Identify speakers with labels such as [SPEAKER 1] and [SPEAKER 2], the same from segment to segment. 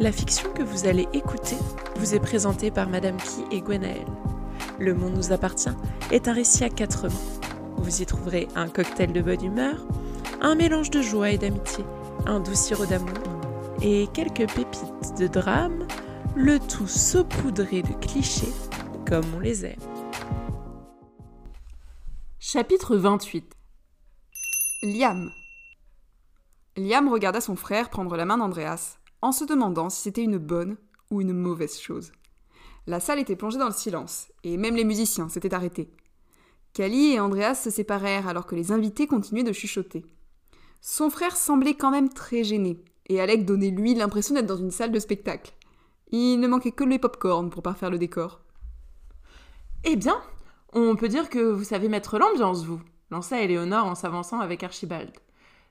[SPEAKER 1] La fiction que vous allez écouter vous est présentée par Madame Key et Gwenaël. Le monde nous appartient est un récit à quatre mains. Vous y trouverez un cocktail de bonne humeur, un mélange de joie et d'amitié, un doux sirop d'amour et quelques pépites de drame, le tout saupoudré de clichés comme on les aime.
[SPEAKER 2] Chapitre 28
[SPEAKER 3] Liam. Liam regarda son frère prendre la main d'Andreas, en se demandant si c'était une bonne ou une mauvaise chose. La salle était plongée dans le silence, et même les musiciens s'étaient arrêtés. Kali et Andreas se séparèrent alors que les invités continuaient de chuchoter. Son frère semblait quand même très gêné, et Alec donnait lui l'impression d'être dans une salle de spectacle. Il ne manquait que les pop-corn pour parfaire le décor.
[SPEAKER 2] Eh bien, on peut dire que vous savez mettre l'ambiance, vous, lança Éléonore en s'avançant avec Archibald.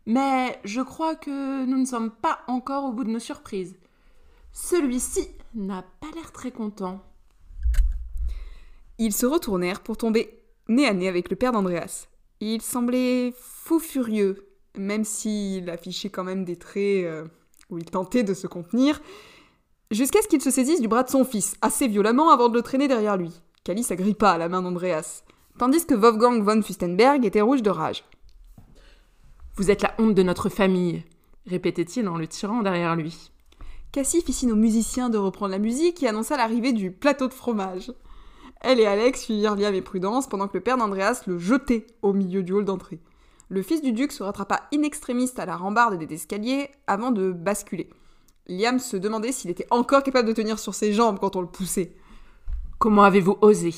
[SPEAKER 2] Mais je crois que nous ne sommes pas encore au bout de nos surprises. Celui-ci n'a pas l'air très content.
[SPEAKER 3] Ils se retournèrent pour tomber nez à nez avec le père d'Andreas. Il semblait fou furieux, même s'il affichait quand même des traits euh, où il tentait de se contenir, jusqu'à ce qu'il se saisisse du bras de son fils, assez violemment avant de le traîner derrière lui. Cali s'agrippa à la main d'Andreas, tandis que Wolfgang von Fustenberg était rouge de rage.
[SPEAKER 2] Vous êtes la honte de notre famille, répétait-il en le tirant derrière lui.
[SPEAKER 3] Cassie fit signe aux musiciens de reprendre la musique et annonça l'arrivée du plateau de fromage. Elle et Alex suivirent Liam et Prudence pendant que le père d'Andreas le jetait au milieu du hall d'entrée. Le fils du duc se rattrapa in extremis à la rambarde des escaliers avant de basculer. Liam se demandait s'il était encore capable de tenir sur ses jambes quand on le poussait.
[SPEAKER 2] Comment avez-vous osé?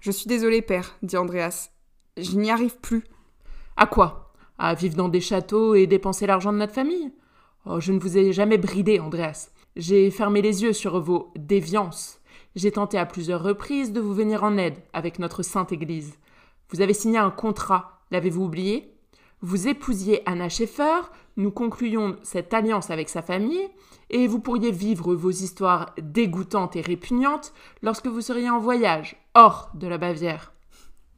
[SPEAKER 3] Je suis désolé, père, dit Andreas. Je n'y arrive plus.
[SPEAKER 2] À quoi? À vivre dans des châteaux et dépenser l'argent de notre famille Oh, je ne vous ai jamais bridé, Andreas. J'ai fermé les yeux sur vos déviances. J'ai tenté à plusieurs reprises de vous venir en aide avec notre sainte Église. Vous avez signé un contrat, l'avez-vous oublié? Vous épousiez Anna Schaeffer, nous concluions cette alliance avec sa famille, et vous pourriez vivre vos histoires dégoûtantes et répugnantes lorsque vous seriez en voyage, hors de la Bavière.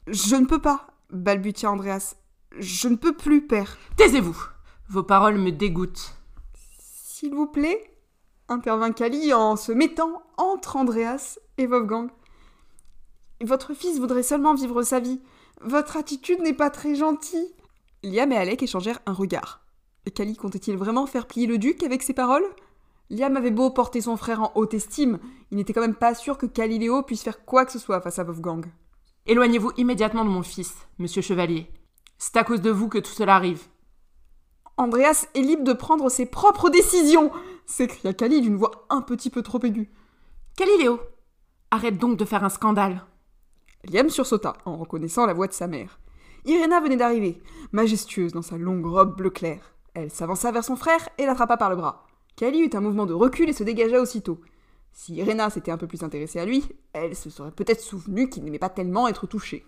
[SPEAKER 3] Je ne peux pas, balbutia Andreas. Je ne peux plus, père.
[SPEAKER 2] Taisez-vous Vos paroles me dégoûtent.
[SPEAKER 3] S'il vous plaît, intervint Kali en se mettant entre Andreas et Wolfgang. Votre fils voudrait seulement vivre sa vie. Votre attitude n'est pas très gentille. Liam et Alec échangèrent un regard. Kali comptait-il vraiment faire plier le duc avec ses paroles? Liam avait beau porter son frère en haute estime, il n'était quand même pas sûr que Caliléo puisse faire quoi que ce soit face à Wolfgang.
[SPEAKER 2] Éloignez-vous immédiatement de mon fils, monsieur Chevalier. C'est à cause de vous que tout cela arrive.
[SPEAKER 3] Andreas est libre de prendre ses propres décisions s'écria Kali d'une voix un petit peu trop aiguë.
[SPEAKER 2] Caliléo, arrête donc de faire un scandale.
[SPEAKER 3] Liam sursauta en reconnaissant la voix de sa mère. Irena venait d'arriver, majestueuse dans sa longue robe bleu clair. Elle s'avança vers son frère et l'attrapa par le bras. Kali eut un mouvement de recul et se dégagea aussitôt. Si Irena s'était un peu plus intéressée à lui, elle se serait peut-être souvenue qu'il n'aimait pas tellement être touché.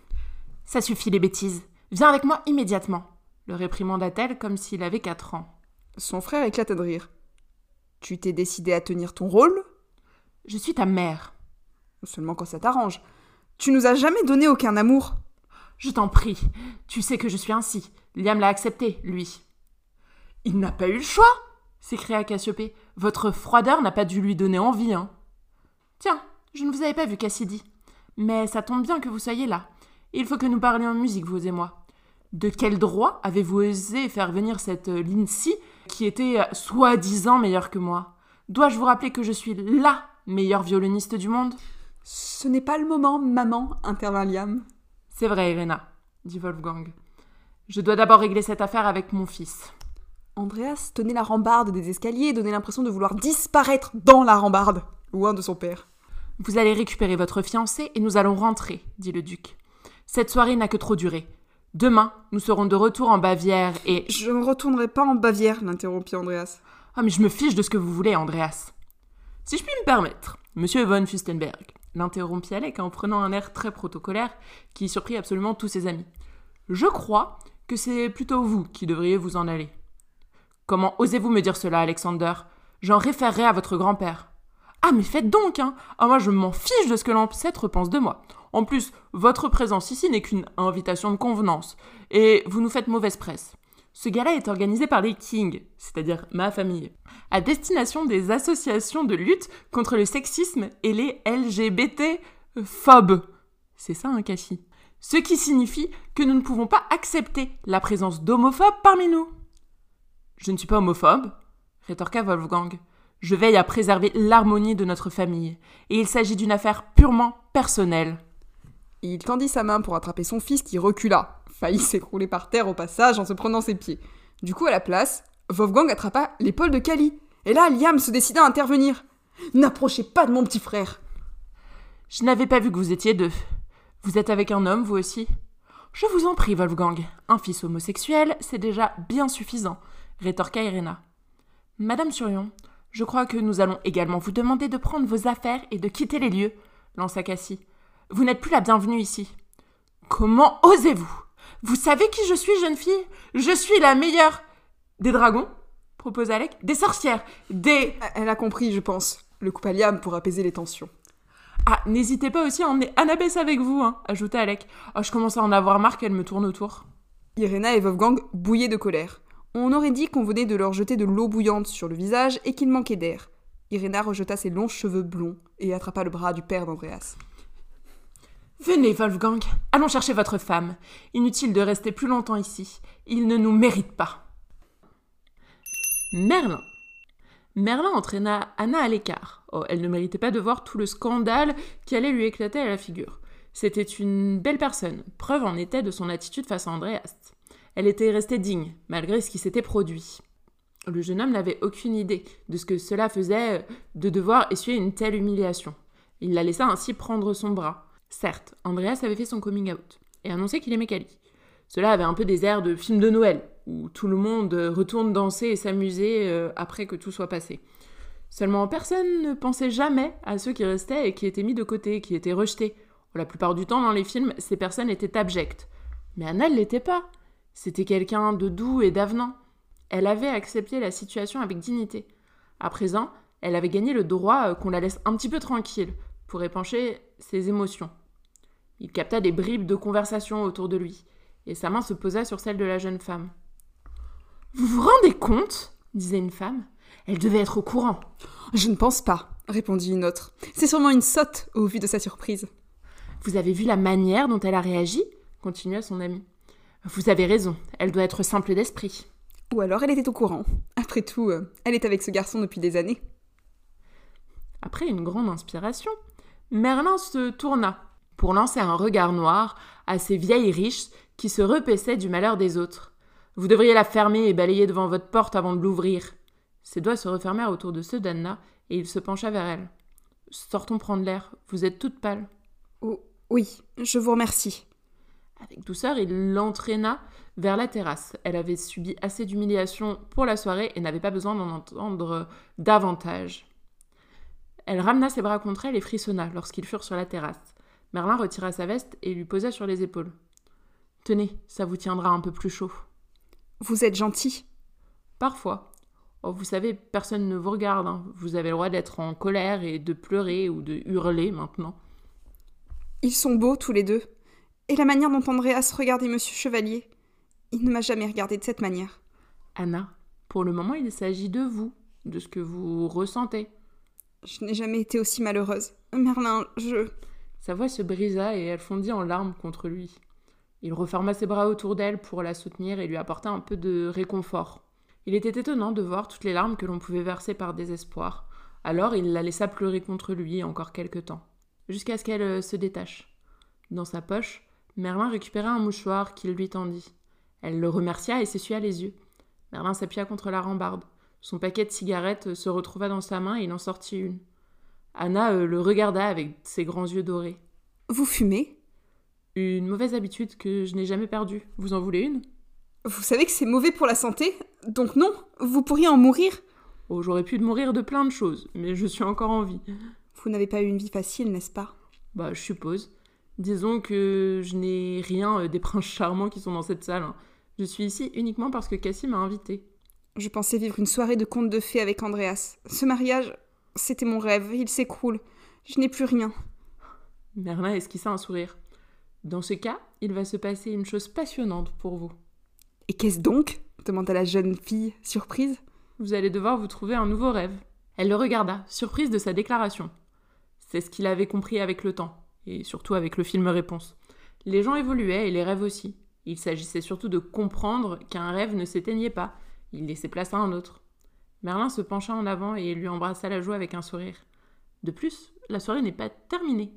[SPEAKER 2] Ça suffit les bêtises. Viens avec moi immédiatement, le réprimanda-t-elle comme s'il avait quatre ans.
[SPEAKER 3] Son frère éclata de rire. Tu t'es décidé à tenir ton rôle?
[SPEAKER 2] Je suis ta mère.
[SPEAKER 3] Seulement quand ça t'arrange. Tu nous as jamais donné aucun amour.
[SPEAKER 2] Je t'en prie. Tu sais que je suis ainsi. Liam l'a accepté, lui. Il n'a pas eu le choix s'écria Cassiopée. Votre froideur n'a pas dû lui donner envie, hein. Tiens, je ne vous avais pas vu, Cassidy. Mais ça tombe bien que vous soyez là. Il faut que nous parlions musique, vous et moi. De quel droit avez-vous osé faire venir cette Lindsay qui était soi-disant meilleure que moi? Dois-je vous rappeler que je suis LA meilleure violoniste du monde?
[SPEAKER 3] Ce n'est pas le moment, maman, intervint Liam.
[SPEAKER 2] C'est vrai, Irena, dit Wolfgang. Je dois d'abord régler cette affaire avec mon fils.
[SPEAKER 3] Andreas tenait la rambarde des escaliers et donnait l'impression de vouloir disparaître dans la rambarde, loin de son père.
[SPEAKER 2] Vous allez récupérer votre fiancé et nous allons rentrer, dit le duc. Cette soirée n'a que trop duré. Demain, nous serons de retour en Bavière et.
[SPEAKER 3] Je ne retournerai pas en Bavière, l'interrompit Andreas.
[SPEAKER 2] Ah, mais je me fiche de ce que vous voulez, Andreas. Si je puis me permettre, monsieur von Fustenberg, l'interrompit Alec en prenant un air très protocolaire qui surprit absolument tous ses amis. Je crois que c'est plutôt vous qui devriez vous en aller. Comment osez-vous me dire cela, Alexander? J'en référerai à votre grand-père. Ah, mais faites donc, hein Ah, moi, je m'en fiche de ce que l'ancêtre pense de moi. En plus, votre présence ici n'est qu'une invitation de convenance, et vous nous faites mauvaise presse. Ce gala est organisé par les Kings, c'est-à-dire ma famille, à destination des associations de lutte contre le sexisme et les LGBT-phobes. C'est ça, un hein, Cassie Ce qui signifie que nous ne pouvons pas accepter la présence d'homophobes parmi nous. Je ne suis pas homophobe, rétorqua Wolfgang. Je veille à préserver l'harmonie de notre famille, et il s'agit d'une affaire purement personnelle.
[SPEAKER 3] Il tendit sa main pour attraper son fils qui recula, faillit s'écrouler par terre au passage en se prenant ses pieds. Du coup, à la place, Wolfgang attrapa l'épaule de Kali. Et là, Liam se décida à intervenir. N'approchez pas de mon petit frère.
[SPEAKER 2] Je n'avais pas vu que vous étiez deux. Vous êtes avec un homme, vous aussi? Je vous en prie, Wolfgang. Un fils homosexuel, c'est déjà bien suffisant, rétorqua Irena. Madame Surion, je crois que nous allons également vous demander de prendre vos affaires et de quitter les lieux, lança Cassie. Vous n'êtes plus la bienvenue ici. Comment osez-vous? Vous savez qui je suis, jeune fille? Je suis la meilleure Des dragons? propose Alec. Des sorcières? Des.
[SPEAKER 3] Elle a compris, je pense. Le coup à Liam pour apaiser les tensions.
[SPEAKER 2] Ah, n'hésitez pas aussi à emmener Annabeth avec vous, hein, ajouta Alec. Oh, je commence à en avoir marre qu'elle me tourne autour.
[SPEAKER 3] Irena et Wolfgang bouillaient de colère. On aurait dit qu'on venait de leur jeter de l'eau bouillante sur le visage et qu'il manquait d'air. Irena rejeta ses longs cheveux blonds et attrapa le bras du père d'Andreas.
[SPEAKER 2] Venez, Wolfgang, allons chercher votre femme. Inutile de rester plus longtemps ici. Il ne nous mérite pas. Merlin. Merlin entraîna Anna à l'écart. Oh, elle ne méritait pas de voir tout le scandale qui allait lui éclater à la figure. C'était une belle personne, preuve en était de son attitude face à Andreas. Elle était restée digne, malgré ce qui s'était produit. Le jeune homme n'avait aucune idée de ce que cela faisait de devoir essuyer une telle humiliation. Il la laissa ainsi prendre son bras. Certes, Andreas avait fait son coming out et annoncé qu'il aimait Cali. Cela avait un peu des airs de film de Noël, où tout le monde retourne danser et s'amuser euh, après que tout soit passé. Seulement, personne ne pensait jamais à ceux qui restaient et qui étaient mis de côté, qui étaient rejetés. La plupart du temps, dans les films, ces personnes étaient abjectes. Mais Anna ne l'était pas. C'était quelqu'un de doux et d'avenant. Elle avait accepté la situation avec dignité. À présent, elle avait gagné le droit euh, qu'on la laisse un petit peu tranquille, pour épancher ses émotions. Il capta des bribes de conversation autour de lui, et sa main se posa sur celle de la jeune femme. Vous vous rendez compte? disait une femme. Elle devait être au courant.
[SPEAKER 3] Je ne pense pas, répondit une autre. C'est sûrement une sotte au vu de sa surprise.
[SPEAKER 2] Vous avez vu la manière dont elle a réagi? continua son ami. Vous avez raison, elle doit être simple d'esprit.
[SPEAKER 3] Ou alors elle était au courant. Après tout, euh, elle est avec ce garçon depuis des années.
[SPEAKER 2] Après une grande inspiration, Merlin se tourna pour lancer un regard noir à ces vieilles riches qui se repaissaient du malheur des autres. Vous devriez la fermer et balayer devant votre porte avant de l'ouvrir. Ses doigts se refermèrent autour de ceux d'Anna et il se pencha vers elle. Sortons prendre l'air, vous êtes toute pâle.
[SPEAKER 3] Oh, oui, je vous remercie.
[SPEAKER 2] Avec douceur, il l'entraîna vers la terrasse. Elle avait subi assez d'humiliation pour la soirée et n'avait pas besoin d'en entendre davantage. Elle ramena ses bras contre elle et frissonna lorsqu'ils furent sur la terrasse. Merlin retira sa veste et lui posa sur les épaules. Tenez, ça vous tiendra un peu plus chaud.
[SPEAKER 3] Vous êtes gentil
[SPEAKER 2] Parfois. Oh, vous savez, personne ne vous regarde. Hein. Vous avez le droit d'être en colère et de pleurer ou de hurler maintenant.
[SPEAKER 3] Ils sont beaux tous les deux. Et la manière dont Andreas regardait Monsieur Chevalier. Il ne m'a jamais regardé de cette manière.
[SPEAKER 2] Anna, pour le moment, il s'agit de vous, de ce que vous ressentez.
[SPEAKER 3] Je n'ai jamais été aussi malheureuse. Merlin, je.
[SPEAKER 2] Sa voix se brisa et elle fondit en larmes contre lui. Il referma ses bras autour d'elle pour la soutenir et lui apporta un peu de réconfort. Il était étonnant de voir toutes les larmes que l'on pouvait verser par désespoir. Alors il la laissa pleurer contre lui encore quelque temps, jusqu'à ce qu'elle euh, se détache. Dans sa poche, Merlin récupéra un mouchoir qu'il lui tendit. Elle le remercia et s'essuya les yeux. Merlin s'appuya contre la rambarde. Son paquet de cigarettes se retrouva dans sa main et il en sortit une. Anna euh, le regarda avec ses grands yeux dorés.
[SPEAKER 3] Vous fumez?
[SPEAKER 2] Une mauvaise habitude que je n'ai jamais perdue. Vous en voulez une?
[SPEAKER 3] Vous savez que c'est mauvais pour la santé Donc non, vous pourriez en mourir
[SPEAKER 2] Oh, j'aurais pu mourir de plein de choses, mais je suis encore en vie.
[SPEAKER 3] Vous n'avez pas eu une vie facile, n'est-ce pas?
[SPEAKER 2] Bah, je suppose. Disons que je n'ai rien euh, des princes charmants qui sont dans cette salle. Hein. Je suis ici uniquement parce que Cassie m'a invité.
[SPEAKER 3] Je pensais vivre une soirée de contes de fées avec Andreas. Ce mariage, c'était mon rêve, il s'écroule. Je n'ai plus rien.
[SPEAKER 2] Merlin esquissa un sourire. Dans ce cas, il va se passer une chose passionnante pour vous.
[SPEAKER 3] Et qu'est-ce donc? demanda la jeune fille, surprise.
[SPEAKER 2] Vous allez devoir vous trouver un nouveau rêve. Elle le regarda, surprise de sa déclaration. C'est ce qu'il avait compris avec le temps, et surtout avec le film Réponse. Les gens évoluaient et les rêves aussi. Il s'agissait surtout de comprendre qu'un rêve ne s'éteignait pas, il laissait place à un autre. Merlin se pencha en avant et lui embrassa la joue avec un sourire. De plus, la soirée n'est pas terminée.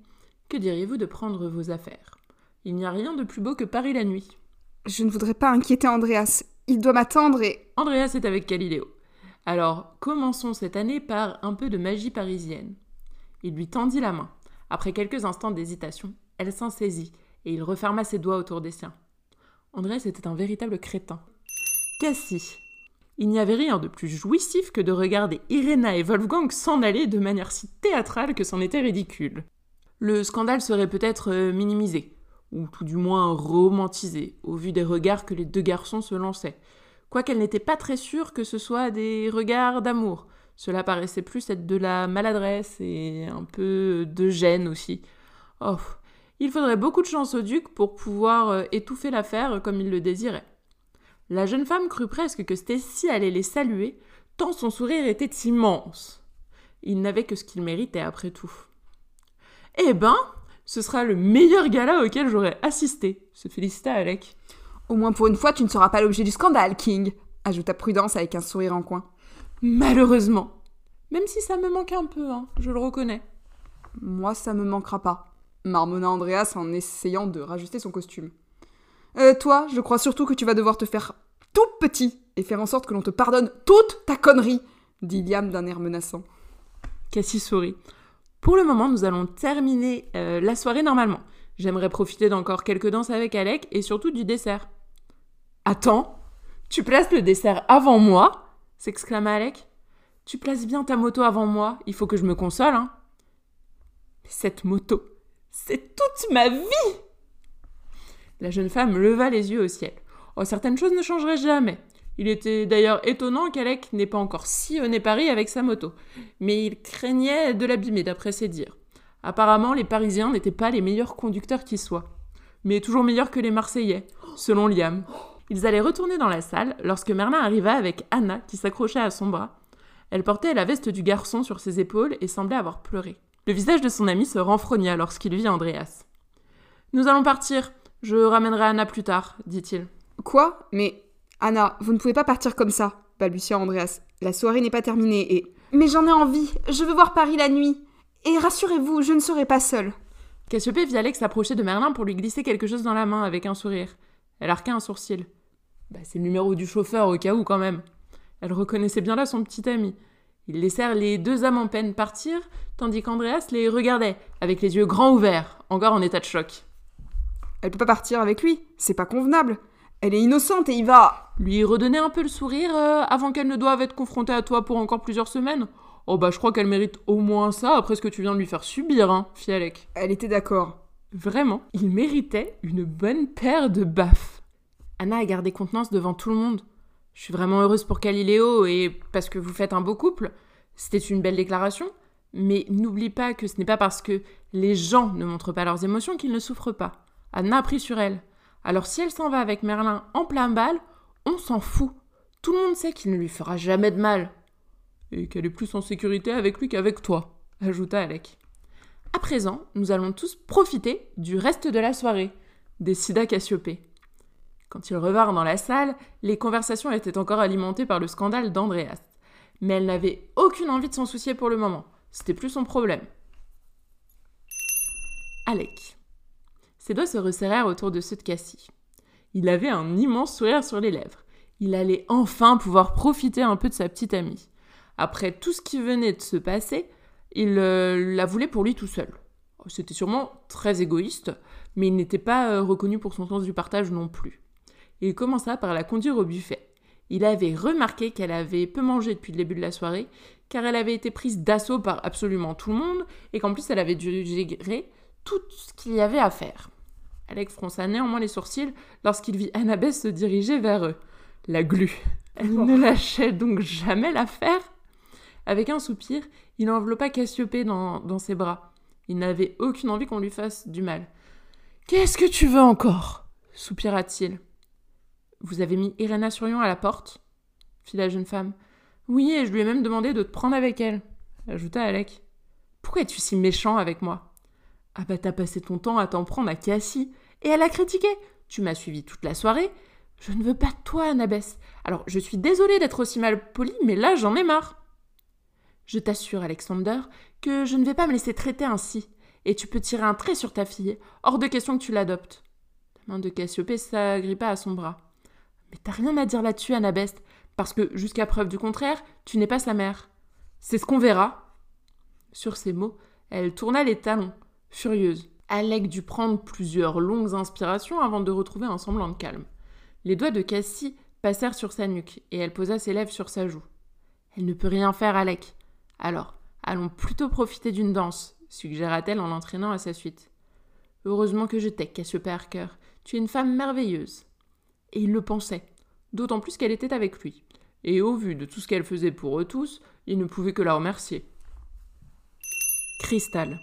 [SPEAKER 2] Que diriez-vous de prendre vos affaires? Il n'y a rien de plus beau que Paris la nuit.
[SPEAKER 3] Je ne voudrais pas inquiéter Andreas. Il doit m'attendre et.
[SPEAKER 2] Andreas est avec Galiléo. Alors, commençons cette année par un peu de magie parisienne. Il lui tendit la main. Après quelques instants d'hésitation, elle s'en saisit et il referma ses doigts autour des siens. Andreas était un véritable crétin. Cassie. Il n'y avait rien de plus jouissif que de regarder Irena et Wolfgang s'en aller de manière si théâtrale que c'en était ridicule. Le scandale serait peut-être euh, minimisé, ou tout du moins romantisé, au vu des regards que les deux garçons se lançaient, quoiqu'elle n'était pas très sûre que ce soit des regards d'amour. Cela paraissait plus être de la maladresse et un peu de gêne aussi. Oh, il faudrait beaucoup de chance au duc pour pouvoir euh, étouffer l'affaire comme il le désirait. La jeune femme crut presque que Stacy allait les saluer, tant son sourire était immense. Il n'avait que ce qu'il méritait après tout. Eh ben, ce sera le meilleur gala auquel j'aurais assisté, se félicita Alec.
[SPEAKER 3] Au moins pour une fois, tu ne seras pas l'objet du scandale, King, ajouta Prudence avec un sourire en coin.
[SPEAKER 2] Malheureusement. Même si ça me manque un peu, hein, je le reconnais.
[SPEAKER 3] Moi, ça me manquera pas, marmonna Andreas en essayant de rajuster son costume. Euh, toi, je crois surtout que tu vas devoir te faire tout petit et faire en sorte que l'on te pardonne toute ta connerie, dit Liam d'un air menaçant.
[SPEAKER 2] Cassie sourit. Pour le moment, nous allons terminer euh, la soirée normalement. J'aimerais profiter d'encore quelques danses avec Alec et surtout du dessert. Attends, tu places le dessert avant moi? s'exclama Alec. Tu places bien ta moto avant moi, il faut que je me console, hein. Cette moto, c'est toute ma vie La jeune femme leva les yeux au ciel. Oh, certaines choses ne changeraient jamais. Il était d'ailleurs étonnant qu'Alec n'ait pas encore sillonné Paris avec sa moto, mais il craignait de l'abîmer d'après ses dires. Apparemment, les Parisiens n'étaient pas les meilleurs conducteurs qui soient, mais toujours meilleurs que les Marseillais, selon Liam. Ils allaient retourner dans la salle lorsque Merlin arriva avec Anna qui s'accrochait à son bras. Elle portait la veste du garçon sur ses épaules et semblait avoir pleuré. Le visage de son ami se renfrogna lorsqu'il vit Andreas. Nous allons partir. Je ramènerai Anna plus tard, dit-il.
[SPEAKER 3] Quoi? Mais Anna, vous ne pouvez pas partir comme ça, balbutia Andreas. La soirée n'est pas terminée et. Mais j'en ai envie. Je veux voir Paris la nuit. Et rassurez-vous, je ne serai pas seule.
[SPEAKER 2] Cassiopée vit Alex s'approcher de Merlin pour lui glisser quelque chose dans la main avec un sourire. Elle arqua un sourcil. Bah, c'est le numéro du chauffeur au cas où quand même. Elle reconnaissait bien là son petit ami. Ils laissèrent les deux âmes en peine partir, tandis qu'Andreas les regardait, avec les yeux grands ouverts, encore en état de choc.
[SPEAKER 3] Elle peut pas partir avec lui, c'est pas convenable. Elle est innocente et il va.
[SPEAKER 2] Lui redonner un peu le sourire euh, avant qu'elle ne doive être confrontée à toi pour encore plusieurs semaines Oh bah je crois qu'elle mérite au moins ça après ce que tu viens de lui faire subir, hein, fit Alec.
[SPEAKER 3] Elle était d'accord.
[SPEAKER 2] Vraiment, il méritait une bonne paire de baffes. Anna a gardé contenance devant tout le monde. Je suis vraiment heureuse pour Caliléo et parce que vous faites un beau couple. C'était une belle déclaration. Mais n'oublie pas que ce n'est pas parce que les gens ne montrent pas leurs émotions qu'ils ne souffrent pas. Anna a pris sur elle. Alors si elle s'en va avec Merlin en plein bal, on s'en fout. Tout le monde sait qu'il ne lui fera jamais de mal. Et qu'elle est plus en sécurité avec lui qu'avec toi, ajouta Alec. À présent, nous allons tous profiter du reste de la soirée, décida Cassiopée. Quand ils revinrent dans la salle, les conversations étaient encore alimentées par le scandale d'Andreas. Mais elle n'avait aucune envie de s'en soucier pour le moment. C'était plus son problème. Alec. Ses doigts se resserrèrent autour de ceux de Cassie. Il avait un immense sourire sur les lèvres. Il allait enfin pouvoir profiter un peu de sa petite amie. Après tout ce qui venait de se passer, il euh, la voulait pour lui tout seul. C'était sûrement très égoïste, mais il n'était pas euh, reconnu pour son sens du partage non plus. Il commença par la conduire au buffet. Il avait remarqué qu'elle avait peu mangé depuis le début de la soirée, car elle avait été prise d'assaut par absolument tout le monde, et qu'en plus elle avait dû gérer tout ce qu'il y avait à faire. Alex fronça néanmoins les sourcils lorsqu'il vit Annabeth se diriger vers eux. La glu. Elle ne lâchait donc jamais l'affaire avec un soupir, il enveloppa Cassiopée dans, dans ses bras. Il n'avait aucune envie qu'on lui fasse du mal. Qu'est-ce que tu veux encore? soupira-t-il. Vous avez mis Irena Surion à la porte? fit la jeune femme. Oui, et je lui ai même demandé de te prendre avec elle, ajouta Alec. Pourquoi es-tu si méchant avec moi? Ah bah t'as passé ton temps à t'en prendre à Cassie, et elle a critiqué. Tu m'as suivi toute la soirée. Je ne veux pas de toi, Annabeth. Alors je suis désolée d'être aussi mal polie, mais là j'en ai marre. Je t'assure, Alexander, que je ne vais pas me laisser traiter ainsi, et tu peux tirer un trait sur ta fille. Hors de question que tu l'adoptes. La main de Cassiopée s'agrippa à son bras. Mais t'as rien à dire là-dessus, Annabeth, parce que, jusqu'à preuve du contraire, tu n'es pas sa mère. C'est ce qu'on verra. Sur ces mots, elle tourna les talons, furieuse. Alec dut prendre plusieurs longues inspirations avant de retrouver un semblant de calme. Les doigts de Cassie passèrent sur sa nuque, et elle posa ses lèvres sur sa joue. Elle ne peut rien faire, Alec. Alors, allons plutôt profiter d'une danse, suggéra-t-elle en l'entraînant à sa suite. Heureusement que je t'ai, Cassiopée Parker. Tu es une femme merveilleuse. Et il le pensait, d'autant plus qu'elle était avec lui et au vu de tout ce qu'elle faisait pour eux tous, il ne pouvait que la remercier. Cristal.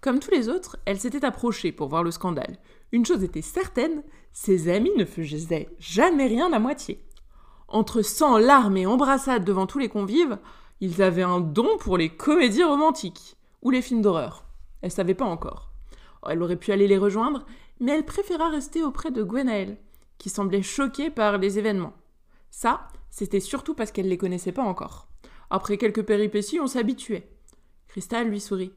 [SPEAKER 2] Comme tous les autres, elle s'était approchée pour voir le scandale. Une chose était certaine, ses amis ne faisaient jamais rien à moitié. Entre sang, larmes et embrassades devant tous les convives, ils avaient un don pour les comédies romantiques ou les films d'horreur. Elle savait pas encore. Elle aurait pu aller les rejoindre, mais elle préféra rester auprès de Gwenaël, qui semblait choquée par les événements. Ça, c'était surtout parce qu'elle les connaissait pas encore. Après quelques péripéties, on s'habituait. Cristal lui sourit.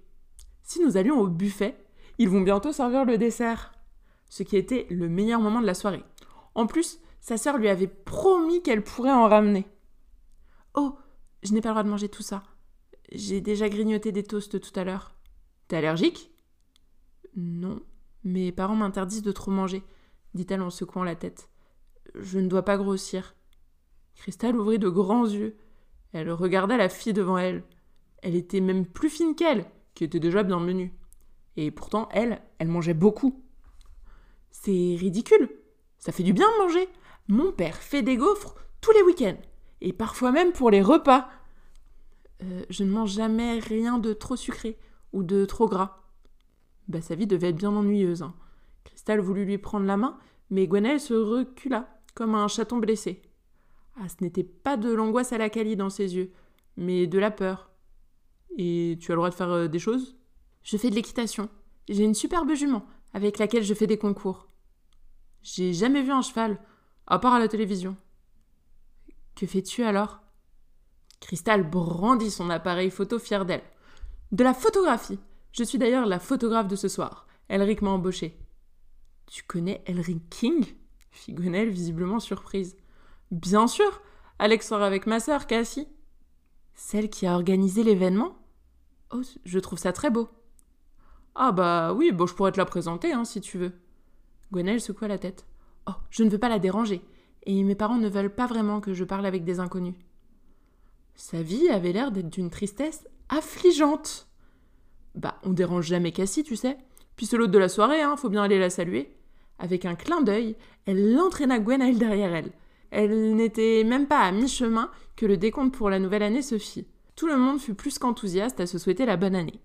[SPEAKER 2] Si nous allions au buffet, ils vont bientôt servir le dessert. Ce qui était le meilleur moment de la soirée. En plus, sa sœur lui avait promis qu'elle pourrait en ramener. Oh, je n'ai pas le droit de manger tout ça. J'ai déjà grignoté des toasts tout à l'heure. T'es allergique? Non, mes parents m'interdisent de trop manger, dit-elle en secouant la tête. Je ne dois pas grossir. Cristal ouvrit de grands yeux. Elle regarda la fille devant elle. Elle était même plus fine qu'elle, qui était déjà bien menue. Et pourtant, elle, elle mangeait beaucoup. C'est ridicule. Ça fait du bien de manger. Mon père fait des gaufres tous les week-ends. Et parfois même pour les repas. Euh, je ne mange jamais rien de trop sucré ou de trop gras. Bah, sa vie devait être bien ennuyeuse. Hein. Cristal voulut lui prendre la main, mais Gwenaël se recula, comme un chaton blessé. Ah, ce n'était pas de l'angoisse à la Cali dans ses yeux, mais de la peur. Et tu as le droit de faire euh, des choses? Je fais de l'équitation. J'ai une superbe jument avec laquelle je fais des concours. J'ai jamais vu un cheval, à part à la télévision. Que fais-tu alors? Cristal brandit son appareil photo fier d'elle. De la photographie. Je suis d'ailleurs la photographe de ce soir. Elric m'a embauché. Tu connais Elric King? Fit visiblement surprise. Bien sûr Alex sera avec ma sœur, Cassie. Celle qui a organisé l'événement? Oh, je trouve ça très beau. Ah bah oui, bon, je pourrais te la présenter, hein, si tu veux. Gwenelle secoua la tête. Oh, je ne veux pas la déranger, et mes parents ne veulent pas vraiment que je parle avec des inconnus. Sa vie avait l'air d'être d'une tristesse affligeante. Bah, on dérange jamais Cassie, tu sais. Puis c'est l'autre de la soirée, hein, faut bien aller la saluer. Avec un clin d'œil, elle entraîna Gwenaël derrière elle. Elle n'était même pas à mi-chemin que le décompte pour la nouvelle année se fit. Tout le monde fut plus qu'enthousiaste à se souhaiter la bonne année.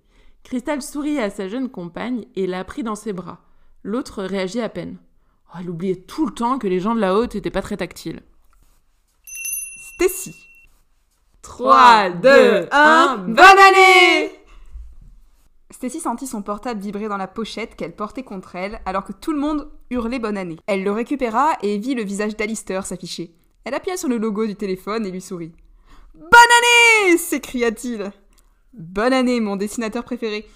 [SPEAKER 2] Cristal sourit à sa jeune compagne et la prit dans ses bras. L'autre réagit à peine. Oh, elle oubliait tout le temps que les gens de la haute n'étaient pas très tactiles.
[SPEAKER 3] Stacy. 3, 2, 1, bonne année Stacy sentit son portable vibrer dans la pochette qu'elle portait contre elle, alors que tout le monde hurlait bonne année. Elle le récupéra et vit le visage d'Alister s'afficher. Elle appuya sur le logo du téléphone et lui sourit. Bonne année s'écria-t-il. Bonne année, mon dessinateur préféré.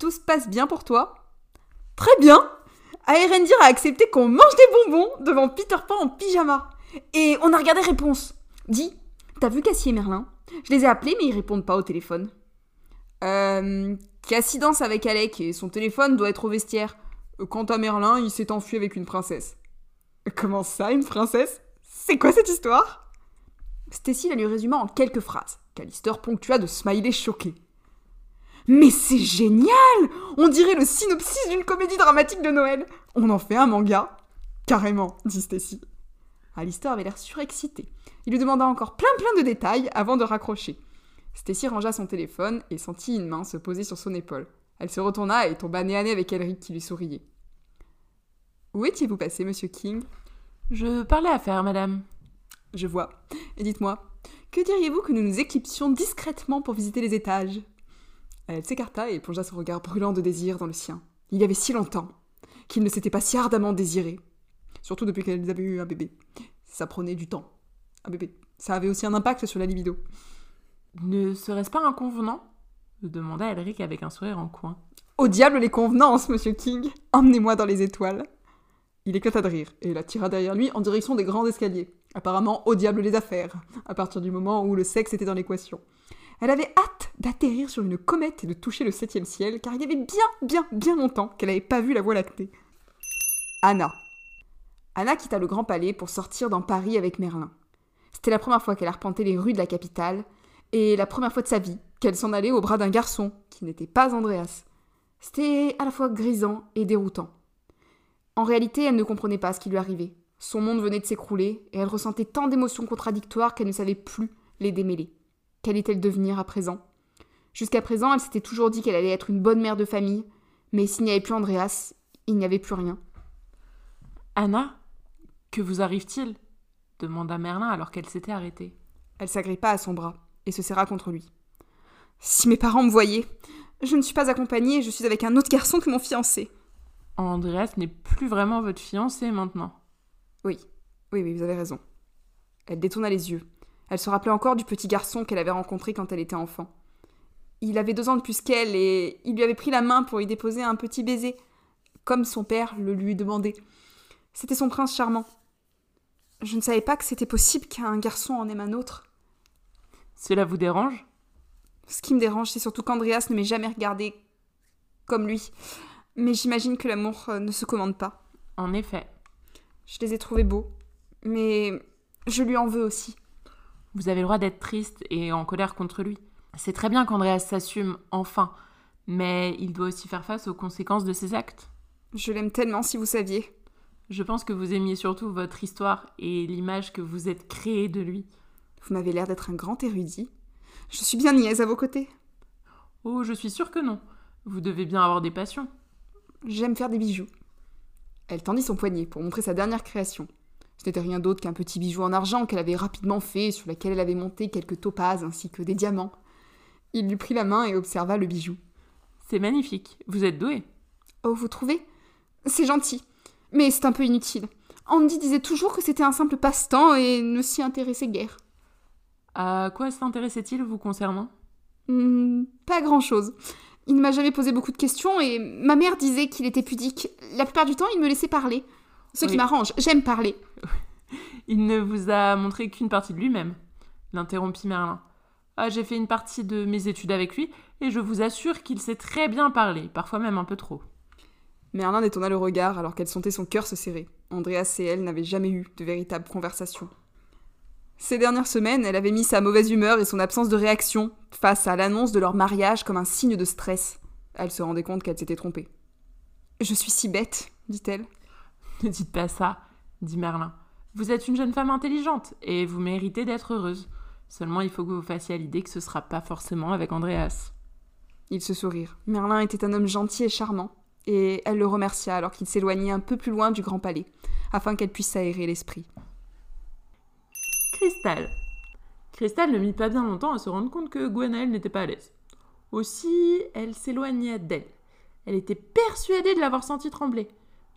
[SPEAKER 3] Tout se passe bien pour toi? Très bien Aerendir a accepté qu'on mange des bonbons devant Peter Pan en pyjama. Et on a regardé Réponse. Dis, t'as vu Cassie et Merlin? Je les ai appelés, mais ils répondent pas au téléphone. Euh, Cassie danse avec Alec et son téléphone doit être au vestiaire. Quant à Merlin, il s'est enfui avec une princesse. Comment ça, une princesse? C'est quoi cette histoire? Stacy la lui résuma en quelques phrases, qu'Alister ponctua de smileys choqués. Mais c'est génial On dirait le synopsis d'une comédie dramatique de Noël On en fait un manga Carrément, dit Stacy. Alistair avait l'air surexcité. Il lui demanda encore plein plein de détails avant de raccrocher. Stacy rangea son téléphone et sentit une main se poser sur son épaule. Elle se retourna et tomba nez à nez avec Elric qui lui souriait. Où étiez-vous passé, monsieur King?
[SPEAKER 2] Je parlais à faire, madame.
[SPEAKER 3] Je vois. Et dites-moi, que diriez-vous que nous nous éclipsions discrètement pour visiter les étages? Elle s'écarta et plongea son regard brûlant de désir dans le sien. Il y avait si longtemps qu'il ne s'était pas si ardemment désiré. Surtout depuis qu'elles avaient eu un bébé. Ça prenait du temps. Un bébé. Ça avait aussi un impact sur la libido.
[SPEAKER 2] Ne serait-ce pas inconvenant? demanda Elric avec un sourire en coin.
[SPEAKER 3] Au diable les convenances, monsieur King Emmenez-moi dans les étoiles Il éclata de rire et la tira derrière lui en direction des grands escaliers. Apparemment, au diable les affaires, à partir du moment où le sexe était dans l'équation. Elle avait hâte d'atterrir sur une comète et de toucher le septième ciel, car il y avait bien, bien, bien longtemps qu'elle n'avait pas vu la Voie lactée. Anna. Anna quitta le Grand Palais pour sortir dans Paris avec Merlin. C'était la première fois qu'elle arpentait les rues de la capitale, et la première fois de sa vie qu'elle s'en allait au bras d'un garçon, qui n'était pas Andreas. C'était à la fois grisant et déroutant. En réalité, elle ne comprenait pas ce qui lui arrivait. Son monde venait de s'écrouler, et elle ressentait tant d'émotions contradictoires qu'elle ne savait plus les démêler. Qu'allait-elle devenir à présent? Jusqu'à présent, elle s'était toujours dit qu'elle allait être une bonne mère de famille, mais s'il n'y avait plus Andreas, il n'y avait plus rien.
[SPEAKER 2] Anna, que vous arrive-t-il? demanda Merlin alors qu'elle s'était arrêtée.
[SPEAKER 3] Elle s'agrippa à son bras et se serra contre lui. Si mes parents me voyaient Je ne suis pas accompagnée, je suis avec un autre garçon que mon fiancé.
[SPEAKER 2] Andreas n'est plus vraiment votre fiancé maintenant.
[SPEAKER 3] Oui, oui, oui, vous avez raison. Elle détourna les yeux. Elle se rappelait encore du petit garçon qu'elle avait rencontré quand elle était enfant. Il avait deux ans de plus qu'elle et il lui avait pris la main pour y déposer un petit baiser, comme son père le lui demandait. C'était son prince charmant. Je ne savais pas que c'était possible qu'un garçon en aime un autre.
[SPEAKER 2] Cela vous dérange?
[SPEAKER 3] Ce qui me dérange, c'est surtout qu'Andreas ne m'ait jamais regardé comme lui. Mais j'imagine que l'amour euh, ne se commande pas.
[SPEAKER 2] En effet.
[SPEAKER 3] Je les ai trouvés beaux, mais je lui en veux aussi.
[SPEAKER 2] Vous avez le droit d'être triste et en colère contre lui. C'est très bien qu'Andreas s'assume, enfin, mais il doit aussi faire face aux conséquences de ses actes.
[SPEAKER 3] Je l'aime tellement si vous saviez.
[SPEAKER 2] Je pense que vous aimiez surtout votre histoire et l'image que vous êtes créée de lui.
[SPEAKER 3] Vous m'avez l'air d'être un grand érudit. Je suis bien niaise à vos côtés.
[SPEAKER 2] Oh, je suis sûre que non. Vous devez bien avoir des passions.
[SPEAKER 3] J'aime faire des bijoux. Elle tendit son poignet pour montrer sa dernière création. Ce n'était rien d'autre qu'un petit bijou en argent qu'elle avait rapidement fait, sur lequel elle avait monté quelques topazes ainsi que des diamants. Il lui prit la main et observa le bijou.
[SPEAKER 2] C'est magnifique. Vous êtes doué.
[SPEAKER 3] Oh, vous trouvez? C'est gentil. Mais c'est un peu inutile. Andy disait toujours que c'était un simple passe-temps et ne s'y intéressait guère.
[SPEAKER 2] À quoi s'intéressait-il vous concernant?
[SPEAKER 3] Hmm, pas grand-chose. Il ne m'a jamais posé beaucoup de questions et ma mère disait qu'il était pudique. La plupart du temps, il me laissait parler. Ce qui m'arrange, j'aime parler.
[SPEAKER 2] Il ne vous a montré qu'une partie de lui-même. L'interrompit Merlin. Ah, j'ai fait une partie de mes études avec lui, et je vous assure qu'il sait très bien parler, parfois même un peu trop.
[SPEAKER 3] Merlin détourna le regard alors qu'elle sentait son cœur se serrer. Andreas et elle n'avaient jamais eu de véritable conversation. Ces dernières semaines, elle avait mis sa mauvaise humeur et son absence de réaction face à l'annonce de leur mariage comme un signe de stress. Elle se rendait compte qu'elle s'était trompée. Je suis si bête, dit-elle.
[SPEAKER 2] Ne dites pas ça, dit Merlin. Vous êtes une jeune femme intelligente, et vous méritez d'être heureuse. Seulement, il faut que vous fassiez à l'idée que ce sera pas forcément avec Andreas.
[SPEAKER 3] Ils se sourirent. Merlin était un homme gentil et charmant, et elle le remercia alors qu'il s'éloignait un peu plus loin du grand palais, afin qu'elle puisse s'aérer l'esprit.
[SPEAKER 2] Cristal. Cristal ne mit pas bien longtemps à se rendre compte que Gwenaël n'était pas à l'aise. Aussi, elle s'éloignait d'elle. Elle était persuadée de l'avoir senti trembler.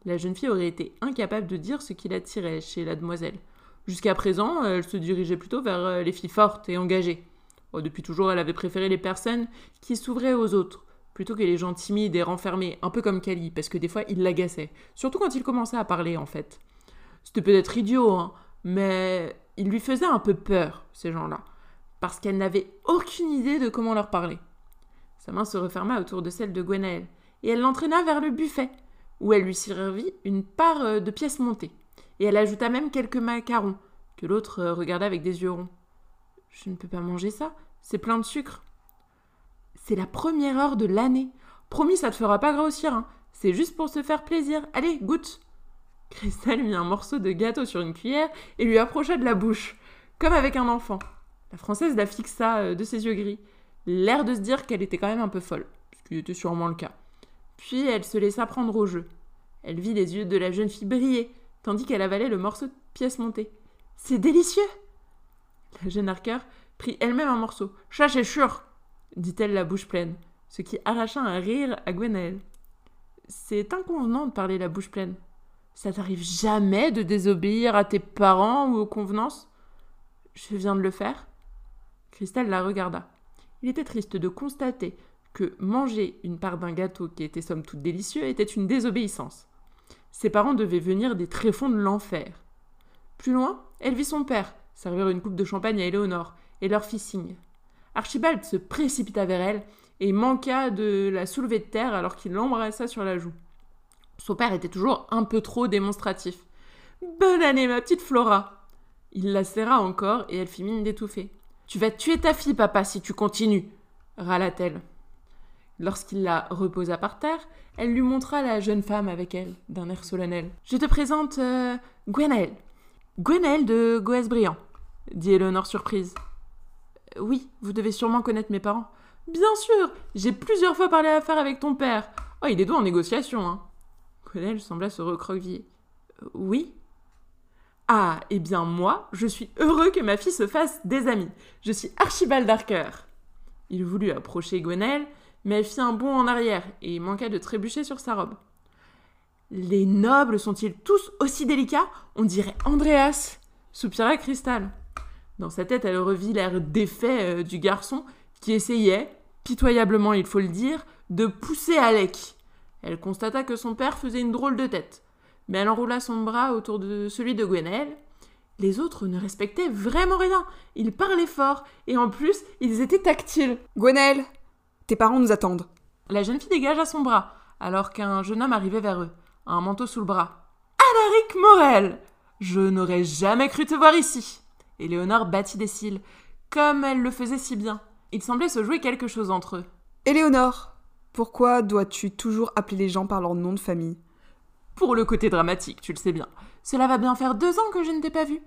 [SPEAKER 2] La jeune fille aurait été incapable de dire ce qui l'attirait chez la demoiselle. Jusqu'à présent, elle se dirigeait plutôt vers euh, les filles fortes et engagées. Oh, depuis toujours, elle avait préféré les personnes qui s'ouvraient aux autres, plutôt que les gens timides et renfermés, un peu comme Kali, parce que des fois, il l'agaçait. Surtout quand il commençait à parler, en fait. C'était peut-être idiot, hein, mais il lui faisait un peu peur, ces gens-là, parce qu'elle n'avait aucune idée de comment leur parler. Sa main se referma autour de celle de Gwenaël, et elle l'entraîna vers le buffet, où elle lui servit une part euh, de pièces montées. Et elle ajouta même quelques macarons, que l'autre euh, regarda avec des yeux ronds. Je ne peux pas manger ça, c'est plein de sucre. C'est la première heure de l'année. Promis, ça te fera pas grossir, hein. C'est juste pour se faire plaisir. Allez, goûte. Cristal mit un morceau de gâteau sur une cuillère et lui approcha de la bouche, comme avec un enfant. La française la fixa euh, de ses yeux gris, l'air de se dire qu'elle était quand même un peu folle, ce qui était sûrement le cas. Puis elle se laissa prendre au jeu. Elle vit les yeux de la jeune fille briller, tandis qu'elle avalait le morceau de pièce montée. C'est délicieux La jeune arqueur prit elle-même un morceau. Ça, c'est sûr dit-elle la bouche pleine, ce qui arracha un rire à Gwenaël. C'est inconvenant de parler la bouche pleine. Ça t'arrive jamais de désobéir à tes parents ou aux convenances? Je viens de le faire. Christelle la regarda. Il était triste de constater que manger une part d'un gâteau qui était somme toute délicieux était une désobéissance. Ses parents devaient venir des tréfonds de l'enfer. Plus loin, elle vit son père servir une coupe de champagne à Éléonore et leur fit signe. Archibald se précipita vers elle et manqua de la soulever de terre alors qu'il l'embrassa sur la joue. Son père était toujours un peu trop démonstratif. Bonne année, ma petite Flora Il la serra encore et elle fit mine d'étouffer. Tu vas tuer ta fille, papa, si tu continues râla-t-elle. Lorsqu'il la reposa par terre, elle lui montra la jeune femme avec elle, d'un air solennel. Je te présente euh, Gwenaël. De Goès-Briand, dit Eleonore surprise. Oui, vous devez sûrement connaître mes parents. Bien sûr, j'ai plusieurs fois parlé à faire avec ton père. Oh, il est doux en négociation, hein. Gwenaël sembla se recroqueviller. Euh, oui? Ah, eh bien moi, je suis heureux que ma fille se fasse des amis. Je suis Archibald Darker. Il voulut approcher Gwenaël, mais elle fit un bond en arrière et manqua de trébucher sur sa robe. Les nobles sont-ils tous aussi délicats? On dirait Andreas soupira Cristal. Dans sa tête, elle revit l'air défait euh, du garçon qui essayait, pitoyablement il faut le dire, de pousser Alec. Elle constata que son père faisait une drôle de tête, mais elle enroula son bras autour de celui de Gwenaël. Les autres ne respectaient vraiment rien. Ils parlaient fort, et en plus, ils étaient tactiles.
[SPEAKER 3] Gwenaël, tes parents nous attendent.
[SPEAKER 2] La jeune fille dégagea son bras, alors qu'un jeune homme arrivait vers eux, un manteau sous le bras. Alaric Morel Je n'aurais jamais cru te voir ici Éléonore battit des cils, comme elle le faisait si bien. Il semblait se jouer quelque chose entre eux.
[SPEAKER 3] Éléonore, pourquoi dois-tu toujours appeler les gens par leur nom de famille?
[SPEAKER 2] Pour le côté dramatique, tu le sais bien. Cela va bien faire deux ans que je ne t'ai pas vu.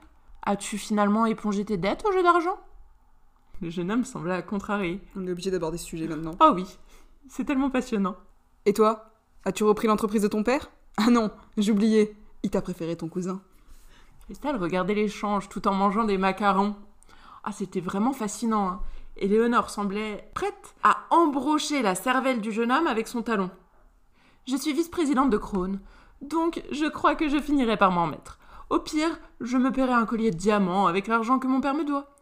[SPEAKER 2] As-tu finalement épongé tes dettes au jeu d'argent? Le jeune homme sembla contrarié.
[SPEAKER 3] On est obligé d'aborder ce sujet maintenant.
[SPEAKER 2] Oh oui, c'est tellement passionnant.
[SPEAKER 3] Et toi? As-tu repris l'entreprise de ton père? Ah non, j'oubliais. Il t'a préféré ton cousin.
[SPEAKER 2] Cristal regardait l'échange tout en mangeant des macarons. Ah, c'était vraiment fascinant. Hein. Éléonore semblait prête à embrocher la cervelle du jeune homme avec son talon. Je suis vice-présidente de Krone, donc je crois que je finirai par m'en mettre. Au pire, je me paierai un collier de diamants avec l'argent que mon père me doit.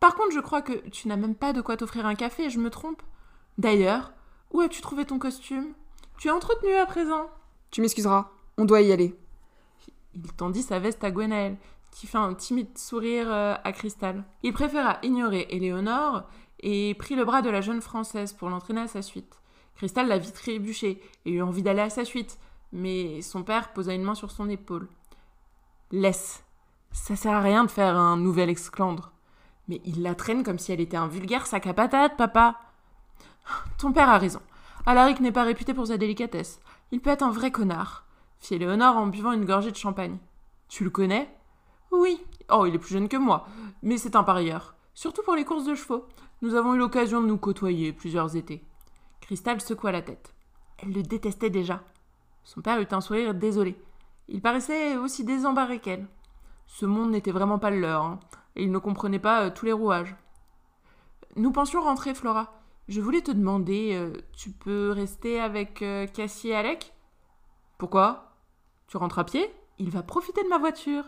[SPEAKER 2] Par contre, je crois que tu n'as même pas de quoi t'offrir un café, je me trompe. D'ailleurs, où as-tu trouvé ton costume? Tu es entretenu à présent?
[SPEAKER 3] Tu m'excuseras, on doit y aller.
[SPEAKER 2] Il tendit sa veste à Gwenaël, qui fit un timide sourire euh, à Cristal. Il préféra ignorer Éléonore et prit le bras de la jeune Française pour l'entraîner à sa suite. Cristal la vit trébucher et eut envie d'aller à sa suite, mais son père posa une main sur son épaule. Laisse. Ça sert à rien de faire un nouvel exclandre. Mais il la traîne comme si elle était un vulgaire sac à patates, papa. Ton père a raison. Alaric n'est pas réputé pour sa délicatesse. Il peut être un vrai connard fit Léonore en buvant une gorgée de champagne. Tu le connais? Oui. Oh, il est plus jeune que moi, mais c'est un parieur. Surtout pour les courses de chevaux. Nous avons eu l'occasion de nous côtoyer plusieurs étés. Cristal secoua la tête. Elle le détestait déjà. Son père eut un sourire désolé. Il paraissait aussi désembarré qu'elle. Ce monde n'était vraiment pas le leur, hein, et il ne comprenait pas euh, tous les rouages. Nous pensions rentrer, Flora. Je voulais te demander, euh, tu peux rester avec euh, Cassie et Alec? Pourquoi? Tu rentres à pied? Il va profiter de ma voiture,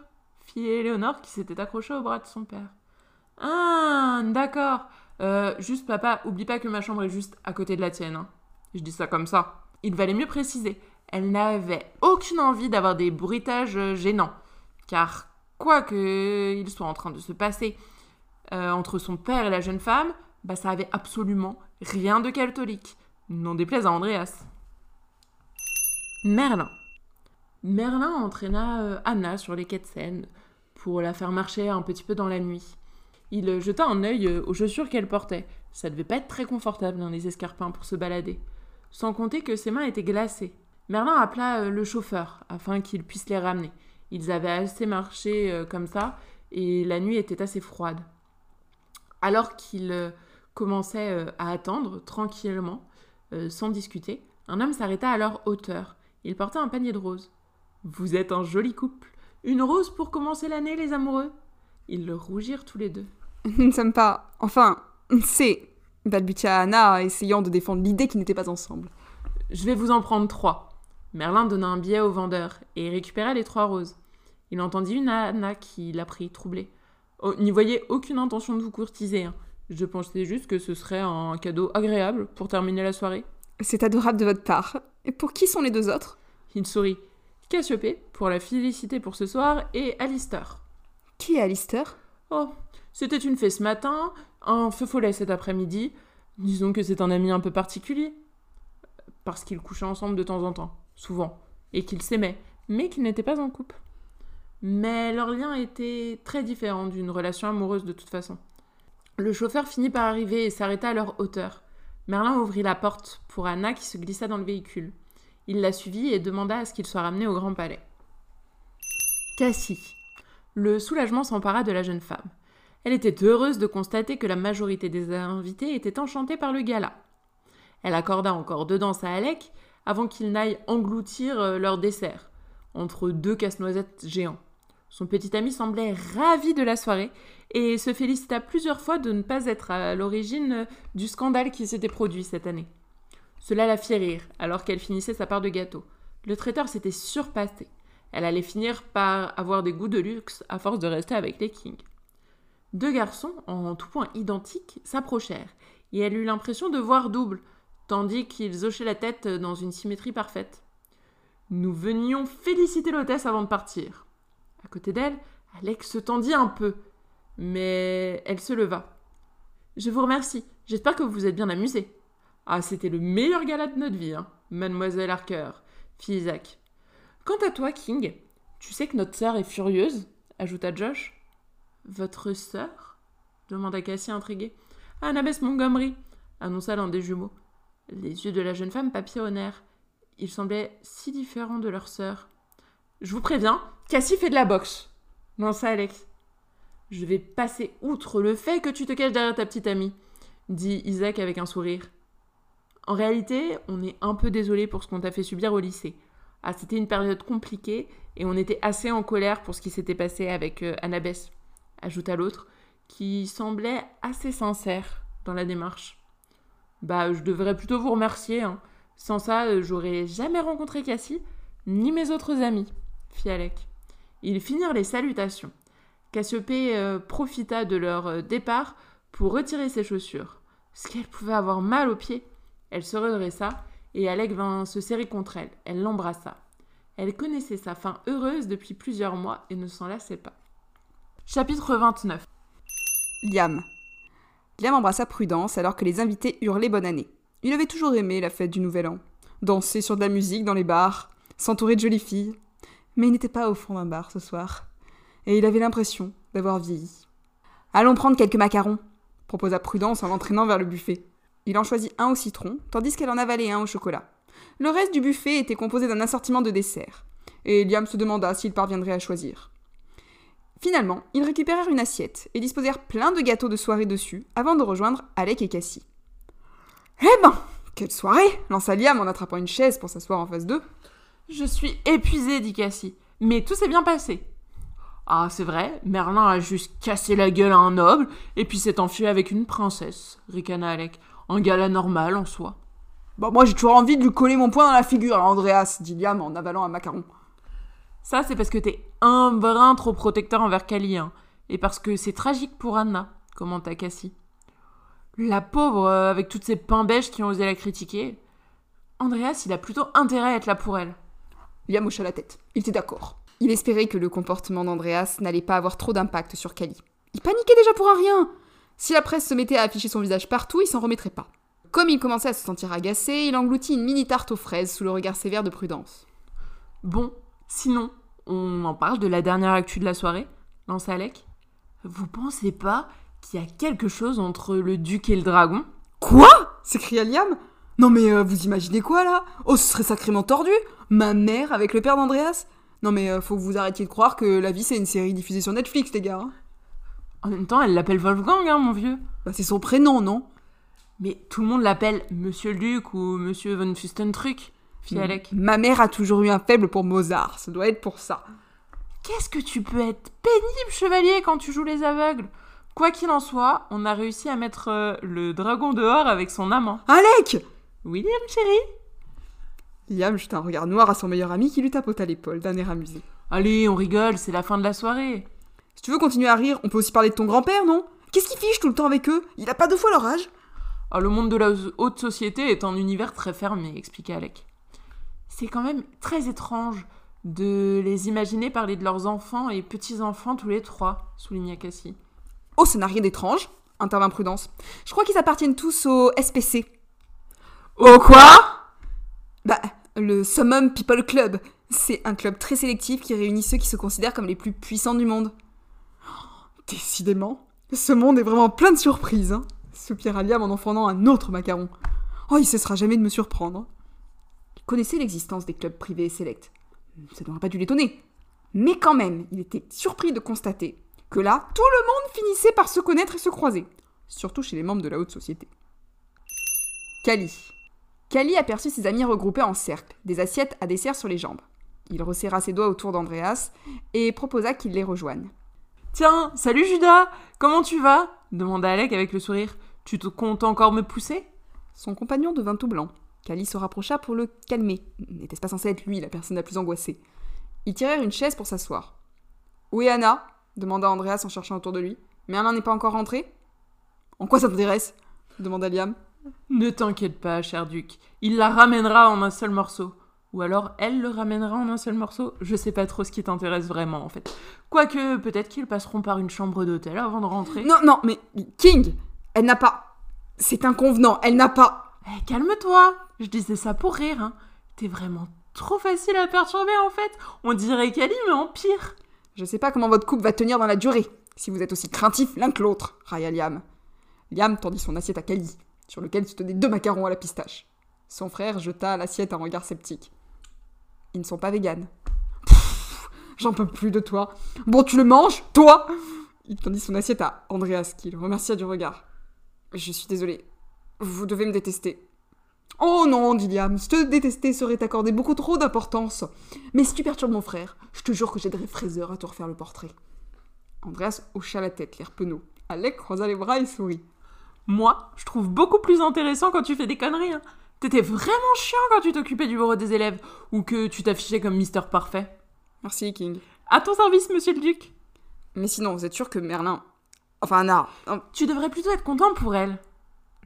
[SPEAKER 2] fit Éléonore qui s'était accrochée au bras de son père. Ah, d'accord. Euh, juste, papa, oublie pas que ma chambre est juste à côté de la tienne. Hein. Je dis ça comme ça. Il valait mieux préciser. Elle n'avait aucune envie d'avoir des bruitages euh, gênants. Car, quoi qu'il soit en train de se passer euh, entre son père et la jeune femme, bah, ça avait absolument rien de catholique. Non déplaise à Andreas. Merlin. Merlin entraîna euh, Anna sur les quais de Seine pour la faire marcher un petit peu dans la nuit. Il euh, jeta un œil euh, aux chaussures qu'elle portait. Ça devait pas être très confortable dans les escarpins pour se balader. Sans compter que ses mains étaient glacées. Merlin appela le chauffeur afin qu'il puisse les ramener. Ils avaient assez marché comme ça et la nuit était assez froide. Alors qu'il commençait à attendre tranquillement, sans discuter, un homme s'arrêta à leur hauteur. Il portait un panier de roses. Vous êtes un joli couple. Une rose pour commencer l'année, les amoureux Ils le rougirent tous les deux.
[SPEAKER 3] Nous ne sommes pas. Enfin, c'est. balbutia Anna, essayant de défendre l'idée qu'ils n'étaient pas ensemble.
[SPEAKER 2] Je vais vous en prendre trois. Merlin donna un billet au vendeur et récupéra les trois roses. Il entendit une Anna qui l'a pris, troublée. Oh, N'y voyez aucune intention de vous courtiser. hein. Je pensais juste que ce serait un cadeau agréable pour terminer la soirée.
[SPEAKER 3] C'est adorable de votre part. Et pour qui sont les deux autres?
[SPEAKER 2] Il sourit. Cassiopée, pour la féliciter pour ce soir, et Alistair.
[SPEAKER 3] Qui est Alistair?
[SPEAKER 2] Oh, c'était une fée ce matin, un feu follet cet après-midi. Disons que c'est un ami un peu particulier. Parce qu'ils couchaient ensemble de temps en temps, souvent, et qu'ils s'aimaient, mais qu'ils n'étaient pas en couple. Mais leur lien était très différent d'une relation amoureuse de toute façon. Le chauffeur finit par arriver et s'arrêta à leur hauteur. Merlin ouvrit la porte pour Anna qui se glissa dans le véhicule. Il la suivit et demanda à ce qu'il soit ramené au Grand Palais. Cassie. Le soulagement s'empara de la jeune femme. Elle était heureuse de constater que la majorité des invités étaient enchantés par le gala. Elle accorda encore deux danses à Alec avant qu'ils n'aillent engloutir euh, leur dessert, entre deux casse-noisettes géants. Son petit ami semblait ravi de la soirée et se félicita plusieurs fois de ne pas être à l'origine euh, du scandale qui s'était produit cette année. Cela la fit rire alors qu'elle finissait sa part de gâteau. Le traiteur s'était surpassé. Elle allait finir par avoir des goûts de luxe à force de rester avec les kings. Deux garçons, en tout point identiques, s'approchèrent, et elle eut l'impression de voir double, tandis qu'ils hochaient la tête dans une symétrie parfaite. Nous venions féliciter l'hôtesse avant de partir. À côté d'elle, Alex se tendit un peu, mais elle se leva. Je vous remercie, j'espère que vous vous êtes bien amusés. Ah, c'était le meilleur gala de notre vie, hein, mademoiselle Harker, fit Isaac. Quant à toi, King, tu sais que notre sœur est furieuse? Ajouta Josh. Votre sœur? demanda Cassie intriguée. Annabeth Montgomery, annonça l'un des jumeaux. Les yeux de la jeune femme papillonnèrent. Ils semblaient si différents de leur sœur. Je vous préviens, Cassie fait de la boxe, lança Alex. Je vais passer outre le fait que tu te caches derrière ta petite amie, dit Isaac avec un sourire. En réalité, on est un peu désolé pour ce qu'on t'a fait subir au lycée. Ah, c'était une période compliquée et on était assez en colère pour ce qui s'était passé avec euh, ajouta l'autre, qui semblait assez sincère dans la démarche. Bah, je devrais plutôt vous remercier. hein. Sans ça, euh, j'aurais jamais rencontré Cassie, ni mes autres amis, fit Alec. Ils finirent les salutations. Cassiopée euh, profita de leur euh, départ pour retirer ses chaussures. Ce qu'elle pouvait avoir mal aux pieds. Elle se redressa et Alec vint se serrer contre elle. Elle l'embrassa. Elle connaissait sa fin heureuse depuis plusieurs mois et ne s'en lassait pas. Chapitre 29
[SPEAKER 3] Liam. Liam embrassa Prudence alors que les invités hurlaient bonne année. Il avait toujours aimé la fête du Nouvel An. Danser sur de la musique dans les bars, s'entourer de jolies filles. Mais il n'était pas au fond d'un bar ce soir. Et il avait l'impression d'avoir vieilli. Allons prendre quelques macarons, proposa Prudence en l'entraînant vers le buffet. Il en choisit un au citron, tandis qu'elle en avalait un au chocolat. Le reste du buffet était composé d'un assortiment de desserts. Et Liam se demanda s'il parviendrait à choisir. Finalement, ils récupérèrent une assiette et disposèrent plein de gâteaux de soirée dessus avant de rejoindre Alec et Cassie. Eh ben, quelle soirée lança Liam en attrapant une chaise pour s'asseoir en face d'eux.
[SPEAKER 2] Je suis épuisée, dit Cassie. Mais tout s'est bien passé. Ah, c'est vrai, Merlin a juste cassé la gueule à un noble et puis s'est enfui avec une princesse, ricana Alec. Un gala normal en soi.
[SPEAKER 3] Bah moi j'ai toujours envie de lui coller mon poing dans la figure, à Andreas, dit Liam en avalant un macaron.
[SPEAKER 2] Ça, c'est parce que t'es un brin trop protecteur envers Kali, hein. Et parce que c'est tragique pour Anna, commenta Cassie. La pauvre, euh, avec toutes ces beiges qui ont osé la critiquer. Andreas, il a plutôt intérêt à être là pour elle.
[SPEAKER 3] Liam hocha la tête. Il était d'accord. Il espérait que le comportement d'Andreas n'allait pas avoir trop d'impact sur Kali. Il paniquait déjà pour un rien. Si la presse se mettait à afficher son visage partout, il s'en remettrait pas. Comme il commençait à se sentir agacé, il engloutit une mini tarte aux fraises sous le regard sévère de Prudence.
[SPEAKER 2] Bon, sinon, on en parle de la dernière actu de la soirée lança Alec. Vous pensez pas qu'il y a quelque chose entre le duc et le dragon?
[SPEAKER 3] Quoi? s'écria Liam. Non mais euh, vous imaginez quoi là? Oh, ce serait sacrément tordu Ma mère avec le père d'Andreas Non mais euh, faut que vous arrêtiez de croire que La vie c'est une série diffusée sur Netflix, les gars. hein.
[SPEAKER 2] En même temps, elle l'appelle Wolfgang, hein, mon vieux.
[SPEAKER 3] Bah c'est son prénom, non?
[SPEAKER 2] Mais tout le monde l'appelle Monsieur le Duc ou Monsieur von Fustentruck, fit Alec.
[SPEAKER 3] Ma mère a toujours eu un faible pour Mozart, ça doit être pour ça.
[SPEAKER 2] Qu'est-ce que tu peux être pénible, chevalier, quand tu joues les aveugles? Quoi qu'il en soit, on a réussi à mettre euh, le dragon dehors avec son amant.
[SPEAKER 3] Alec
[SPEAKER 2] William, chéri
[SPEAKER 3] Liam jeta un regard noir à son meilleur ami qui lui tapota l'épaule d'un air amusé.
[SPEAKER 2] Allez, on rigole, c'est la fin de la soirée.
[SPEAKER 3] Si tu veux continuer à rire, on peut aussi parler de ton grand-père, non? Qu'est-ce qu'il fiche tout le temps avec eux? Il a pas deux fois leur âge
[SPEAKER 2] Ah, le monde de la haute société est un univers très fermé, expliquait Alec. C'est quand même très étrange de les imaginer parler de leurs enfants et petits-enfants tous les trois, souligna Cassie.
[SPEAKER 3] Oh, ça n'a rien d'étrange, intervint Prudence. Je crois qu'ils appartiennent tous au SPC.
[SPEAKER 2] Au quoi?
[SPEAKER 3] Bah, le Summum People Club. C'est un club très sélectif qui réunit ceux qui se considèrent comme les plus puissants du monde. Décidément, ce monde est vraiment plein de surprises, hein soupira Liam en enfondant un autre macaron. Oh, il cessera jamais de me surprendre. Il connaissait l'existence des clubs privés et sélects. Ça n'aurait pas dû l'étonner. Mais quand même, il était surpris de constater que là, tout le monde finissait par se connaître et se croiser, surtout chez les membres de la haute société. Kali. Kali aperçut ses amis regroupés en cercle, des assiettes à dessert sur les jambes. Il resserra ses doigts autour d'Andreas et proposa qu'il les rejoigne.
[SPEAKER 2] Tiens, salut Judas Comment tu vas? demanda Alec avec le sourire. Tu te comptes encore me pousser?
[SPEAKER 3] Son compagnon devint tout blanc. Kali se rapprocha pour le calmer. N'était-ce pas censé être lui la personne la plus angoissée? Ils tirèrent une chaise pour s'asseoir. Où est Anna? demanda Andreas en cherchant autour de lui. Mais Anna n'est pas encore rentrée En quoi ça t'intéresse? demanda Liam.
[SPEAKER 2] Ne t'inquiète pas, cher duc. Il la ramènera en un seul morceau. Ou alors elle le ramènera en un seul morceau. Je sais pas trop ce qui t'intéresse vraiment en fait. Quoique, peut-être qu'ils passeront par une chambre d'hôtel avant de rentrer.
[SPEAKER 3] Non, non, mais King, elle n'a pas. C'est inconvenant, elle n'a pas.
[SPEAKER 2] Eh, calme-toi Je disais ça pour rire, hein. T'es vraiment trop facile à perturber en fait. On dirait Kali, mais en pire.
[SPEAKER 3] Je sais pas comment votre couple va tenir dans la durée, si vous êtes aussi craintifs l'un que l'autre, railla Liam. Liam tendit son assiette à Kali, sur lequel se tenaient deux macarons à la pistache. Son frère jeta à l'assiette un regard sceptique. Ils ne sont pas véganes. J'en peux plus de toi. Bon, tu le manges, toi Il tendit son assiette à Andreas, qui le remercia du regard. Je suis désolé. Vous devez me détester. Oh non, dit te détester serait accorder beaucoup trop d'importance. Mais si tu perturbes mon frère, je te jure que j'aiderai Fraser à te refaire le portrait. Andreas hocha la tête, l'air penaud. Alec croisa les bras et sourit.
[SPEAKER 2] Moi, je trouve beaucoup plus intéressant quand tu fais des conneries. hein. T'étais vraiment chiant quand tu t'occupais du bureau des élèves ou que tu t'affichais comme Mister Parfait.
[SPEAKER 3] Merci, King.
[SPEAKER 2] À ton service, monsieur le duc.
[SPEAKER 3] Mais sinon, vous êtes sûr que Merlin. Enfin, Anna. hein,
[SPEAKER 2] Tu devrais plutôt être content pour elle.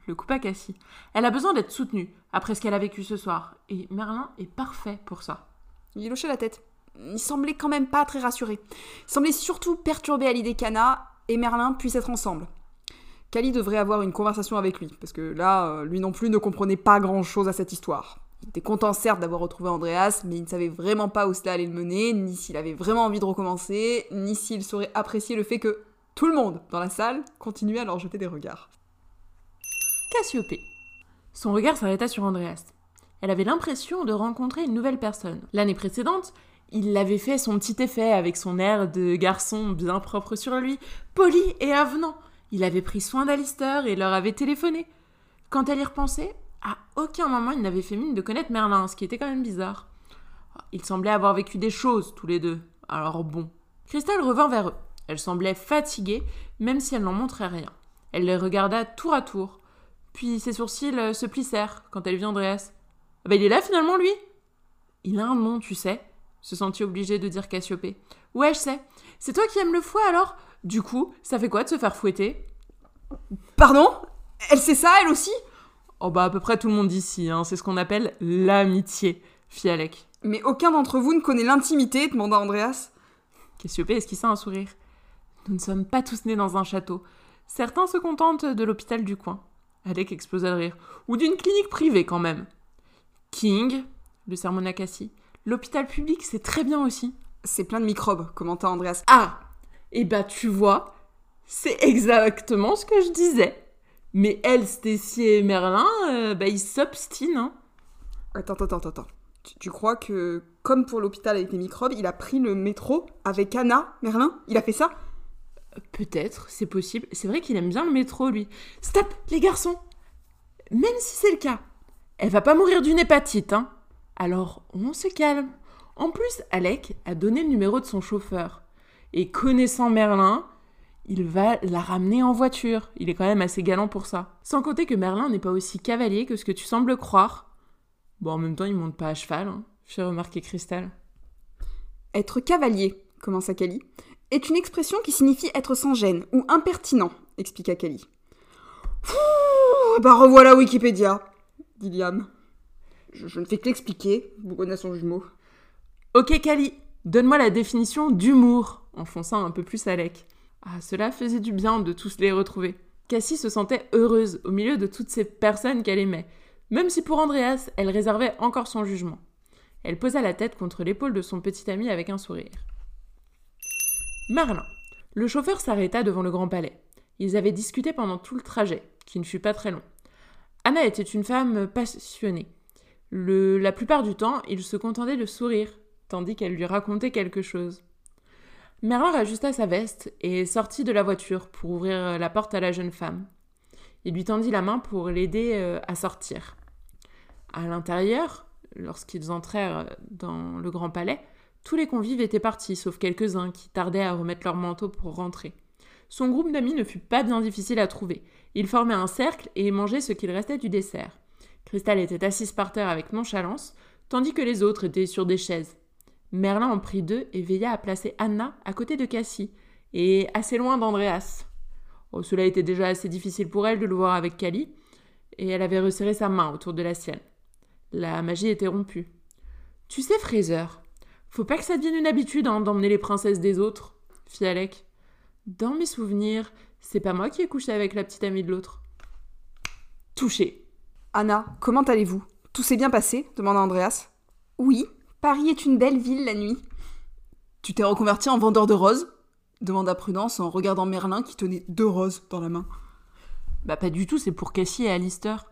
[SPEAKER 2] Le coupa Cassie. Elle a besoin d'être soutenue après ce qu'elle a vécu ce soir. Et Merlin est parfait pour ça.
[SPEAKER 3] Il hochait la tête. Il semblait quand même pas très rassuré. Il semblait surtout perturbé à l'idée qu'Anna et Merlin puissent être ensemble. Kali devrait avoir une conversation avec lui, parce que là, euh, lui non plus ne comprenait pas grand-chose à cette histoire. Il était content certes d'avoir retrouvé Andreas, mais il ne savait vraiment pas où cela allait le mener, ni s'il avait vraiment envie de recommencer, ni s'il saurait apprécier le fait que tout le monde dans la salle continuait à leur jeter des regards.
[SPEAKER 2] Cassiopée. Son regard s'arrêta sur Andreas. Elle avait l'impression de rencontrer une nouvelle personne. L'année précédente, il avait fait son petit effet avec son air de garçon bien propre sur lui, poli et avenant. Il avait pris soin d'Alistair et leur avait téléphoné. Quand elle y repensait, à aucun moment il n'avait fait mine de connaître Merlin, ce qui était quand même bizarre. Ils semblaient avoir vécu des choses, tous les deux. Alors bon. Christelle revint vers eux. Elle semblait fatiguée, même si elle n'en montrait rien. Elle les regarda tour à tour. Puis ses sourcils euh, se plissèrent quand elle vit Andreas. Ah bah il est là finalement, lui? Il a un nom, tu sais, se sentit obligée de dire Cassiopée. Ouais, je sais. C'est toi qui aimes le fouet alors? Du coup, ça fait quoi de se faire fouetter?
[SPEAKER 3] Pardon? Elle sait ça, elle aussi?
[SPEAKER 2] Oh bah à peu près tout le monde ici, hein. c'est ce qu'on appelle l'amitié, fit Alec.
[SPEAKER 3] Mais aucun d'entre vous ne connaît l'intimité, demanda Andreas.
[SPEAKER 2] Cassiopée esquissa un sourire? Nous ne sommes pas tous nés dans un château. Certains se contentent de l'hôpital du coin. Alec explosa de rire. Ou d'une clinique privée quand même. King, le sermonna Cassie. L'hôpital public, c'est très bien aussi.
[SPEAKER 3] C'est plein de microbes, commenta Andreas.
[SPEAKER 2] Ah Eh bah tu vois, c'est exactement ce que je disais. Mais elle, Stacy et Merlin, euh, bah ils s'obstinent. hein.
[SPEAKER 3] Attends, attends, attends, attends. Tu, tu crois que, comme pour l'hôpital avec les microbes, il a pris le métro avec Anna, Merlin? Il a fait ça?
[SPEAKER 2] Peut-être, c'est possible. C'est vrai qu'il aime bien le métro, lui. Stop, les garçons Même si c'est le cas, elle va pas mourir d'une hépatite, hein. Alors, on se calme. En plus, Alec a donné le numéro de son chauffeur. Et connaissant Merlin, il va la ramener en voiture. Il est quand même assez galant pour ça. Sans compter que Merlin n'est pas aussi cavalier que ce que tu sembles croire. Bon, en même temps, il monte pas à cheval, hein, fait remarquer Cristal.
[SPEAKER 3] Être cavalier, commença Kali, est une expression qui signifie être sans gêne ou impertinent, expliqua Kali. Bah revoilà Wikipédia, dit Liam. Je, ne fais que l'expliquer, vous son jumeau.
[SPEAKER 2] Ok, Kali, donne-moi la définition d'humour, enfonçant un peu plus Alec. Ah, cela faisait du bien de tous les retrouver. Cassie se sentait heureuse au milieu de toutes ces personnes qu'elle aimait, même si pour Andreas, elle réservait encore son jugement. Elle posa la tête contre l'épaule de son petit ami avec un sourire. Merlin. Le chauffeur s'arrêta devant le grand palais. Ils avaient discuté pendant tout le trajet, qui ne fut pas très long. Anna était une femme passionnée. La plupart du temps, il se contentait de sourire, tandis qu'elle lui racontait quelque chose. Merlin rajusta sa veste et sortit de la voiture pour ouvrir la porte à la jeune femme. Il lui tendit la main pour l'aider euh, à sortir. À l'intérieur, lorsqu'ils entrèrent dans le grand palais, tous les convives étaient partis, sauf quelques-uns qui tardaient à remettre leur manteau pour rentrer. Son groupe d'amis ne fut pas bien difficile à trouver. Ils formaient un cercle et mangeaient ce qu'il restait du dessert. Cristal était assise par terre avec nonchalance, tandis que les autres étaient sur des chaises. Merlin en prit deux et veilla à placer Anna à côté de Cassie, et assez loin d'Andreas. Oh, cela était déjà assez difficile pour elle de le voir avec Cali, et elle avait resserré sa main autour de la sienne. La magie était rompue. Tu sais, Fraser, faut pas que ça devienne une habitude hein, d'emmener les princesses des autres, fit Alec. Dans mes souvenirs, c'est pas moi qui ai couché avec la petite amie de l'autre. Touché.
[SPEAKER 3] Anna, comment allez-vous? Tout s'est bien passé? demanda Andreas. Oui, Paris est une belle ville la nuit. Tu t'es reconverti en vendeur de roses? demanda Prudence en regardant Merlin qui tenait deux roses dans la main.
[SPEAKER 2] Bah pas du tout, c'est pour Cassie et Alistair.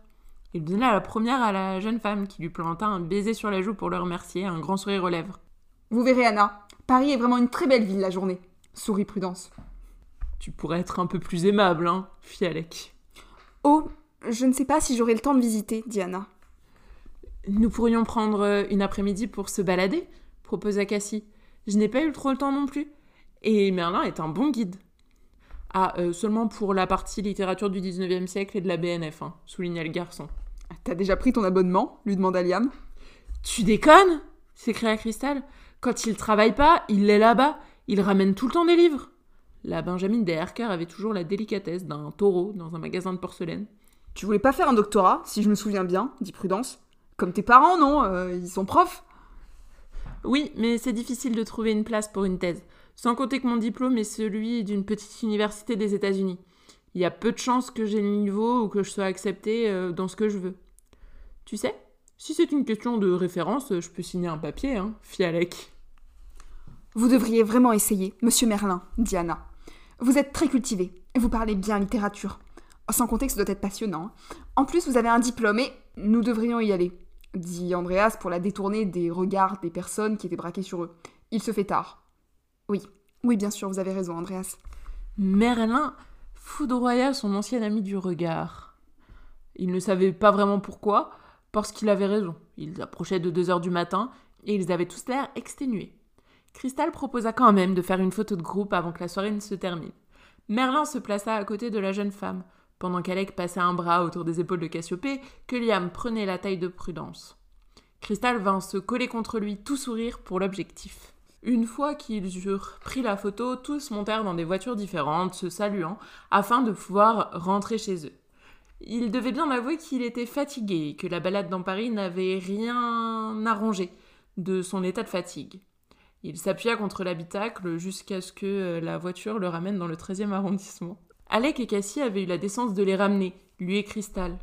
[SPEAKER 2] Il donna la première à la jeune femme qui lui planta un baiser sur la joue pour le remercier, un grand sourire aux lèvres.
[SPEAKER 3] Vous verrez, Anna, Paris est vraiment une très belle ville la journée, sourit Prudence.
[SPEAKER 2] Tu pourrais être un peu plus aimable, hein, fit Alec.
[SPEAKER 3] Oh, je ne sais pas si j'aurai le temps de visiter, dit Anna.
[SPEAKER 2] Nous pourrions prendre euh, une après-midi pour se balader, proposa Cassie. Je n'ai pas eu trop le temps non plus. Et Merlin est un bon guide. Ah, euh, seulement pour la partie littérature du 19e siècle et de la BNF, hein, souligna le garçon.
[SPEAKER 3] T'as déjà pris ton abonnement lui demanda Liam.
[SPEAKER 2] Tu déconnes s'écria Cristal. Quand il travaille pas, il l'est là-bas. Il ramène tout le temps des livres. La Benjamin Herker avait toujours la délicatesse d'un taureau dans un magasin de porcelaine.
[SPEAKER 3] Tu voulais pas faire un doctorat, si je me souviens bien, dit Prudence. Comme tes parents, non euh, Ils sont profs
[SPEAKER 2] Oui, mais c'est difficile de trouver une place pour une thèse. Sans compter que mon diplôme est celui d'une petite université des États-Unis. Il y a peu de chances que j'ai le niveau ou que je sois accepté euh, dans ce que je veux. Tu sais, si c'est une question de référence, je peux signer un papier, hein, Fialec.
[SPEAKER 3] Vous devriez vraiment essayer, monsieur Merlin, dit Anna. Vous êtes très cultivé, et vous parlez bien littérature. Sans compter que ça doit être passionnant. En plus, vous avez un diplôme et nous devrions y aller, dit Andreas pour la détourner des regards des personnes qui étaient braquées sur eux. Il se fait tard. Oui, oui, bien sûr, vous avez raison, Andreas.
[SPEAKER 2] Merlin foudroya son ancien ami du regard. Il ne savait pas vraiment pourquoi, parce qu'il avait raison. Ils approchaient de deux heures du matin et ils avaient tous l'air exténués. Cristal proposa quand même de faire une photo de groupe avant que la soirée ne se termine. Merlin se plaça à côté de la jeune femme, pendant qu'Alec passait un bras autour des épaules de Cassiopée, que Liam prenait la taille de Prudence. Cristal vint se coller contre lui, tout sourire pour l'objectif. Une fois qu'ils eurent pris la photo, tous montèrent dans des voitures différentes, se saluant, afin de pouvoir rentrer chez eux. Il devait bien avouer qu'il était fatigué que la balade dans Paris n'avait rien arrangé de son état de fatigue. Il s'appuya contre l'habitacle jusqu'à ce que euh, la voiture le ramène dans le 13e arrondissement. Alec et Cassie avaient eu la décence de les ramener, lui et Cristal.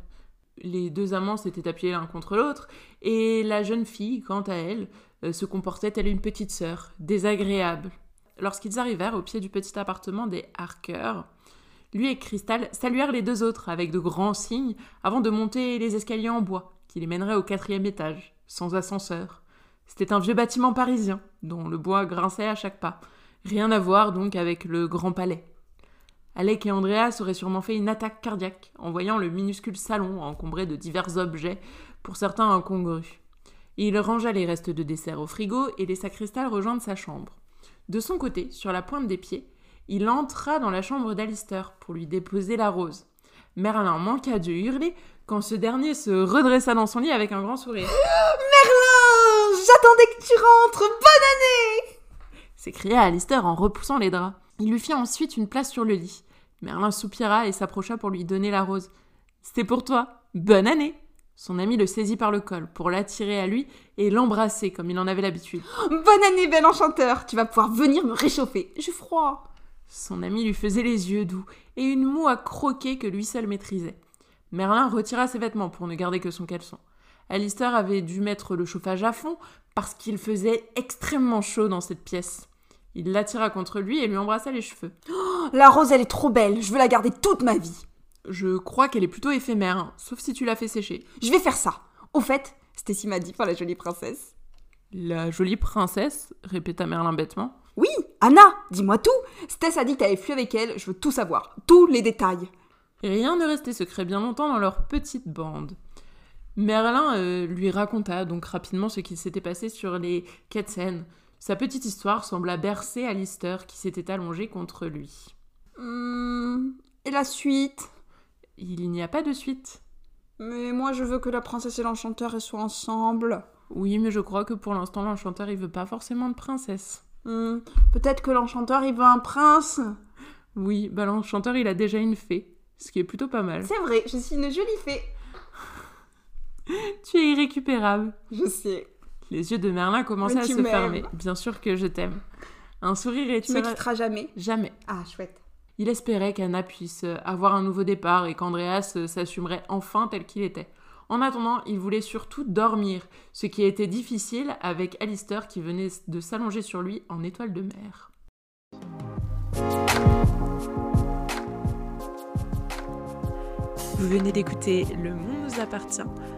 [SPEAKER 2] Les deux amants s'étaient appuyés l'un contre l'autre, et la jeune fille, quant à elle, euh, se comportait telle une petite sœur, désagréable. Lorsqu'ils arrivèrent au pied du petit appartement des Harker, lui et Cristal saluèrent les deux autres avec de grands signes avant de monter les escaliers en bois qui les mèneraient au quatrième étage, sans ascenseur. C'était un vieux bâtiment parisien, dont le bois grinçait à chaque pas. Rien à voir donc avec le Grand Palais. Alec et Andreas auraient sûrement fait une attaque cardiaque en voyant le minuscule salon encombré de divers objets, pour certains incongrus. Il rangea les restes de dessert au frigo et laissa Cristal rejoindre sa chambre. De son côté, sur la pointe des pieds, il entra dans la chambre d'Alistair pour lui déposer la rose. Merlin manqua de hurler quand ce dernier se redressa dans son lit avec un grand sourire.
[SPEAKER 3] Merlin J'attendais que tu rentres Bonne année
[SPEAKER 2] s'écria Alistair en repoussant les draps. Il lui fit ensuite une place sur le lit. Merlin soupira et s'approcha pour lui donner la rose. C'est pour toi. Bonne année Son ami le saisit par le col pour l'attirer à lui et l'embrasser comme il en avait l'habitude.
[SPEAKER 3] Bonne année, bel enchanteur Tu vas pouvoir venir me réchauffer. J'ai froid.
[SPEAKER 2] Son ami lui faisait les yeux doux et une moue à croquer que lui seul maîtrisait. Merlin retira ses vêtements pour ne garder que son caleçon. Alistair avait dû mettre le chauffage à fond parce qu'il faisait extrêmement chaud dans cette pièce. Il l'attira contre lui et lui embrassa les cheveux.
[SPEAKER 3] Oh, la rose, elle est trop belle, je veux la garder toute ma vie.
[SPEAKER 2] Je crois qu'elle est plutôt éphémère, hein, sauf si tu l'as fait sécher.
[SPEAKER 3] Je vais faire ça. Au fait, Stacy m'a dit par la jolie princesse.
[SPEAKER 2] La jolie princesse? répéta Merlin bêtement.
[SPEAKER 3] Oui, Anna, dis-moi tout. Stess a dit que t'avais fui avec elle, je veux tout savoir, tous les détails.
[SPEAKER 2] Rien ne restait secret bien longtemps dans leur petite bande. Merlin euh, lui raconta donc rapidement ce qui s'était passé sur les Ketsen. Sa petite histoire sembla bercer Alistair qui s'était allongé contre lui.
[SPEAKER 3] Hum, et la suite?
[SPEAKER 2] Il n'y a pas de suite.
[SPEAKER 3] Mais moi je veux que la princesse et l'enchanteur soient ensemble.
[SPEAKER 2] Oui, mais je crois que pour l'instant l'enchanteur il veut pas forcément de princesse.
[SPEAKER 3] Hum, peut-être que l'enchanteur il veut un prince?
[SPEAKER 2] Oui, bah l'enchanteur il a déjà une fée, ce qui est plutôt pas mal.
[SPEAKER 3] C'est vrai, je suis une jolie fée.
[SPEAKER 2] tu es irrécupérable.
[SPEAKER 3] Je sais.
[SPEAKER 2] Les yeux de Merlin commençaient à se fermer. Bien sûr que je t'aime. Un sourire et
[SPEAKER 3] Tu me quitteras jamais
[SPEAKER 2] Jamais.
[SPEAKER 3] Ah, chouette.
[SPEAKER 2] Il espérait qu'Anna puisse avoir un nouveau départ et qu'Andreas s'assumerait enfin tel qu'il était. En attendant, il voulait surtout dormir, ce qui était difficile avec Alistair qui venait de s'allonger sur lui en étoile de mer.
[SPEAKER 1] Vous venez d'écouter Le Monde nous appartient,